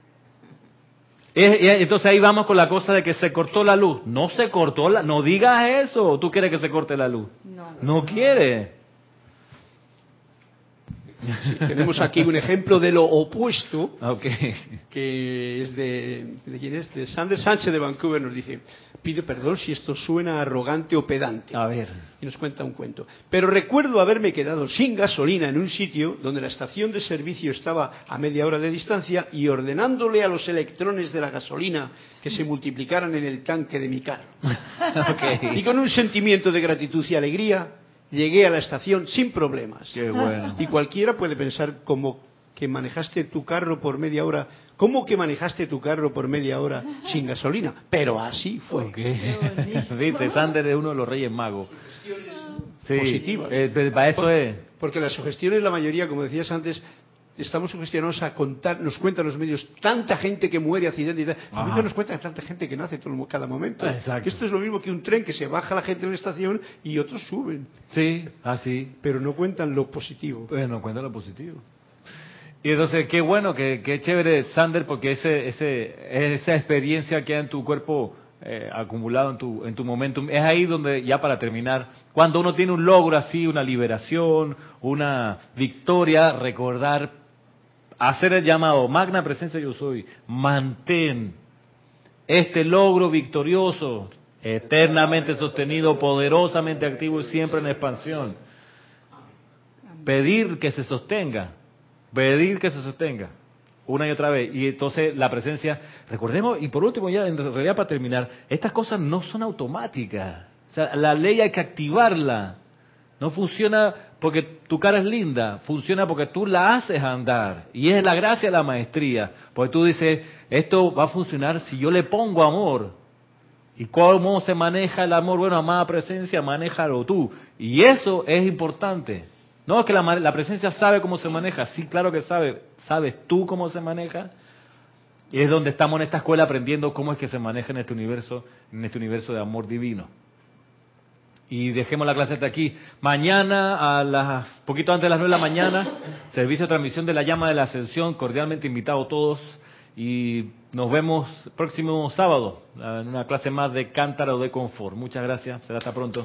Es- es- Entonces ahí vamos con la cosa de que se cortó la luz. No se cortó la, no digas eso. ¿Tú quieres que se corte la luz? No. No quiere. Sí, tenemos aquí un ejemplo de lo opuesto, Ok. que es de, ¿de quién es? De Sander Sánchez de Vancouver, nos dice, pide perdón si esto suena arrogante o pedante. A ver. Y nos cuenta un cuento. Pero recuerdo haberme quedado sin gasolina en un sitio donde la estación de servicio estaba a media hora de distancia y ordenándole a los electrones de la gasolina que se multiplicaran en el tanque de mi carro. <laughs> Y con un sentimiento de gratitud y alegría llegué a la estación sin problemas. Qué bueno. Y cualquiera puede pensar como que manejaste tu carro por media hora. ¿Cómo que manejaste tu carro por media hora sin gasolina? Pero así fue. Ok. Viste, Sander es uno de los reyes magos. Sí, Positivas. eh, para eso es. Porque las sugestiones, la mayoría, como decías antes, estamos sugestionados a contar, nos cuentan los medios, tanta gente que muere, accidente y tal. No nos cuentan tanta gente que nace todo, cada momento. Exacto. Esto es lo mismo que un tren que se baja la gente en la estación y otros suben. Sí, así. Pero no cuentan lo positivo. Bueno, cuenta lo positivo. Y entonces, qué bueno, qué, qué chévere, Sander, porque ese, ese, esa experiencia que hay en tu cuerpo eh, acumulado en tu, en tu momentum, es ahí donde, ya para terminar, cuando uno tiene un logro así, una liberación, una victoria, recordar, hacer el llamado, magna presencia yo soy, mantén este logro victorioso, eternamente sostenido, poderosamente activo y siempre en expansión pedir que se sostenga, pedir que se sostenga una y otra vez. Y entonces la presencia, recordemos, y por último ya en realidad para terminar, estas cosas no son automáticas. O sea, la ley hay que activarla. No funciona porque tu cara es linda, funciona porque tú la haces andar. Y es la gracia de la maestría. Porque tú dices, esto va a funcionar si yo le pongo amor. ¿Y cómo se maneja el amor? Bueno, amada presencia, manéjalo tú. Y eso es importante. No es que la, la presencia sabe cómo se maneja. Sí, claro que sabe. ¿Sabes tú cómo se maneja? Y es donde estamos en esta escuela aprendiendo cómo es que se maneja en este universo, en este universo de amor divino. Y dejemos la clase hasta aquí. Mañana, a las poquito antes de las nueve de la mañana, servicio de transmisión de la llama de la ascensión, cordialmente invitados todos. Y nos vemos próximo sábado en una clase más de cántaro de confort. Muchas gracias. Será hasta pronto.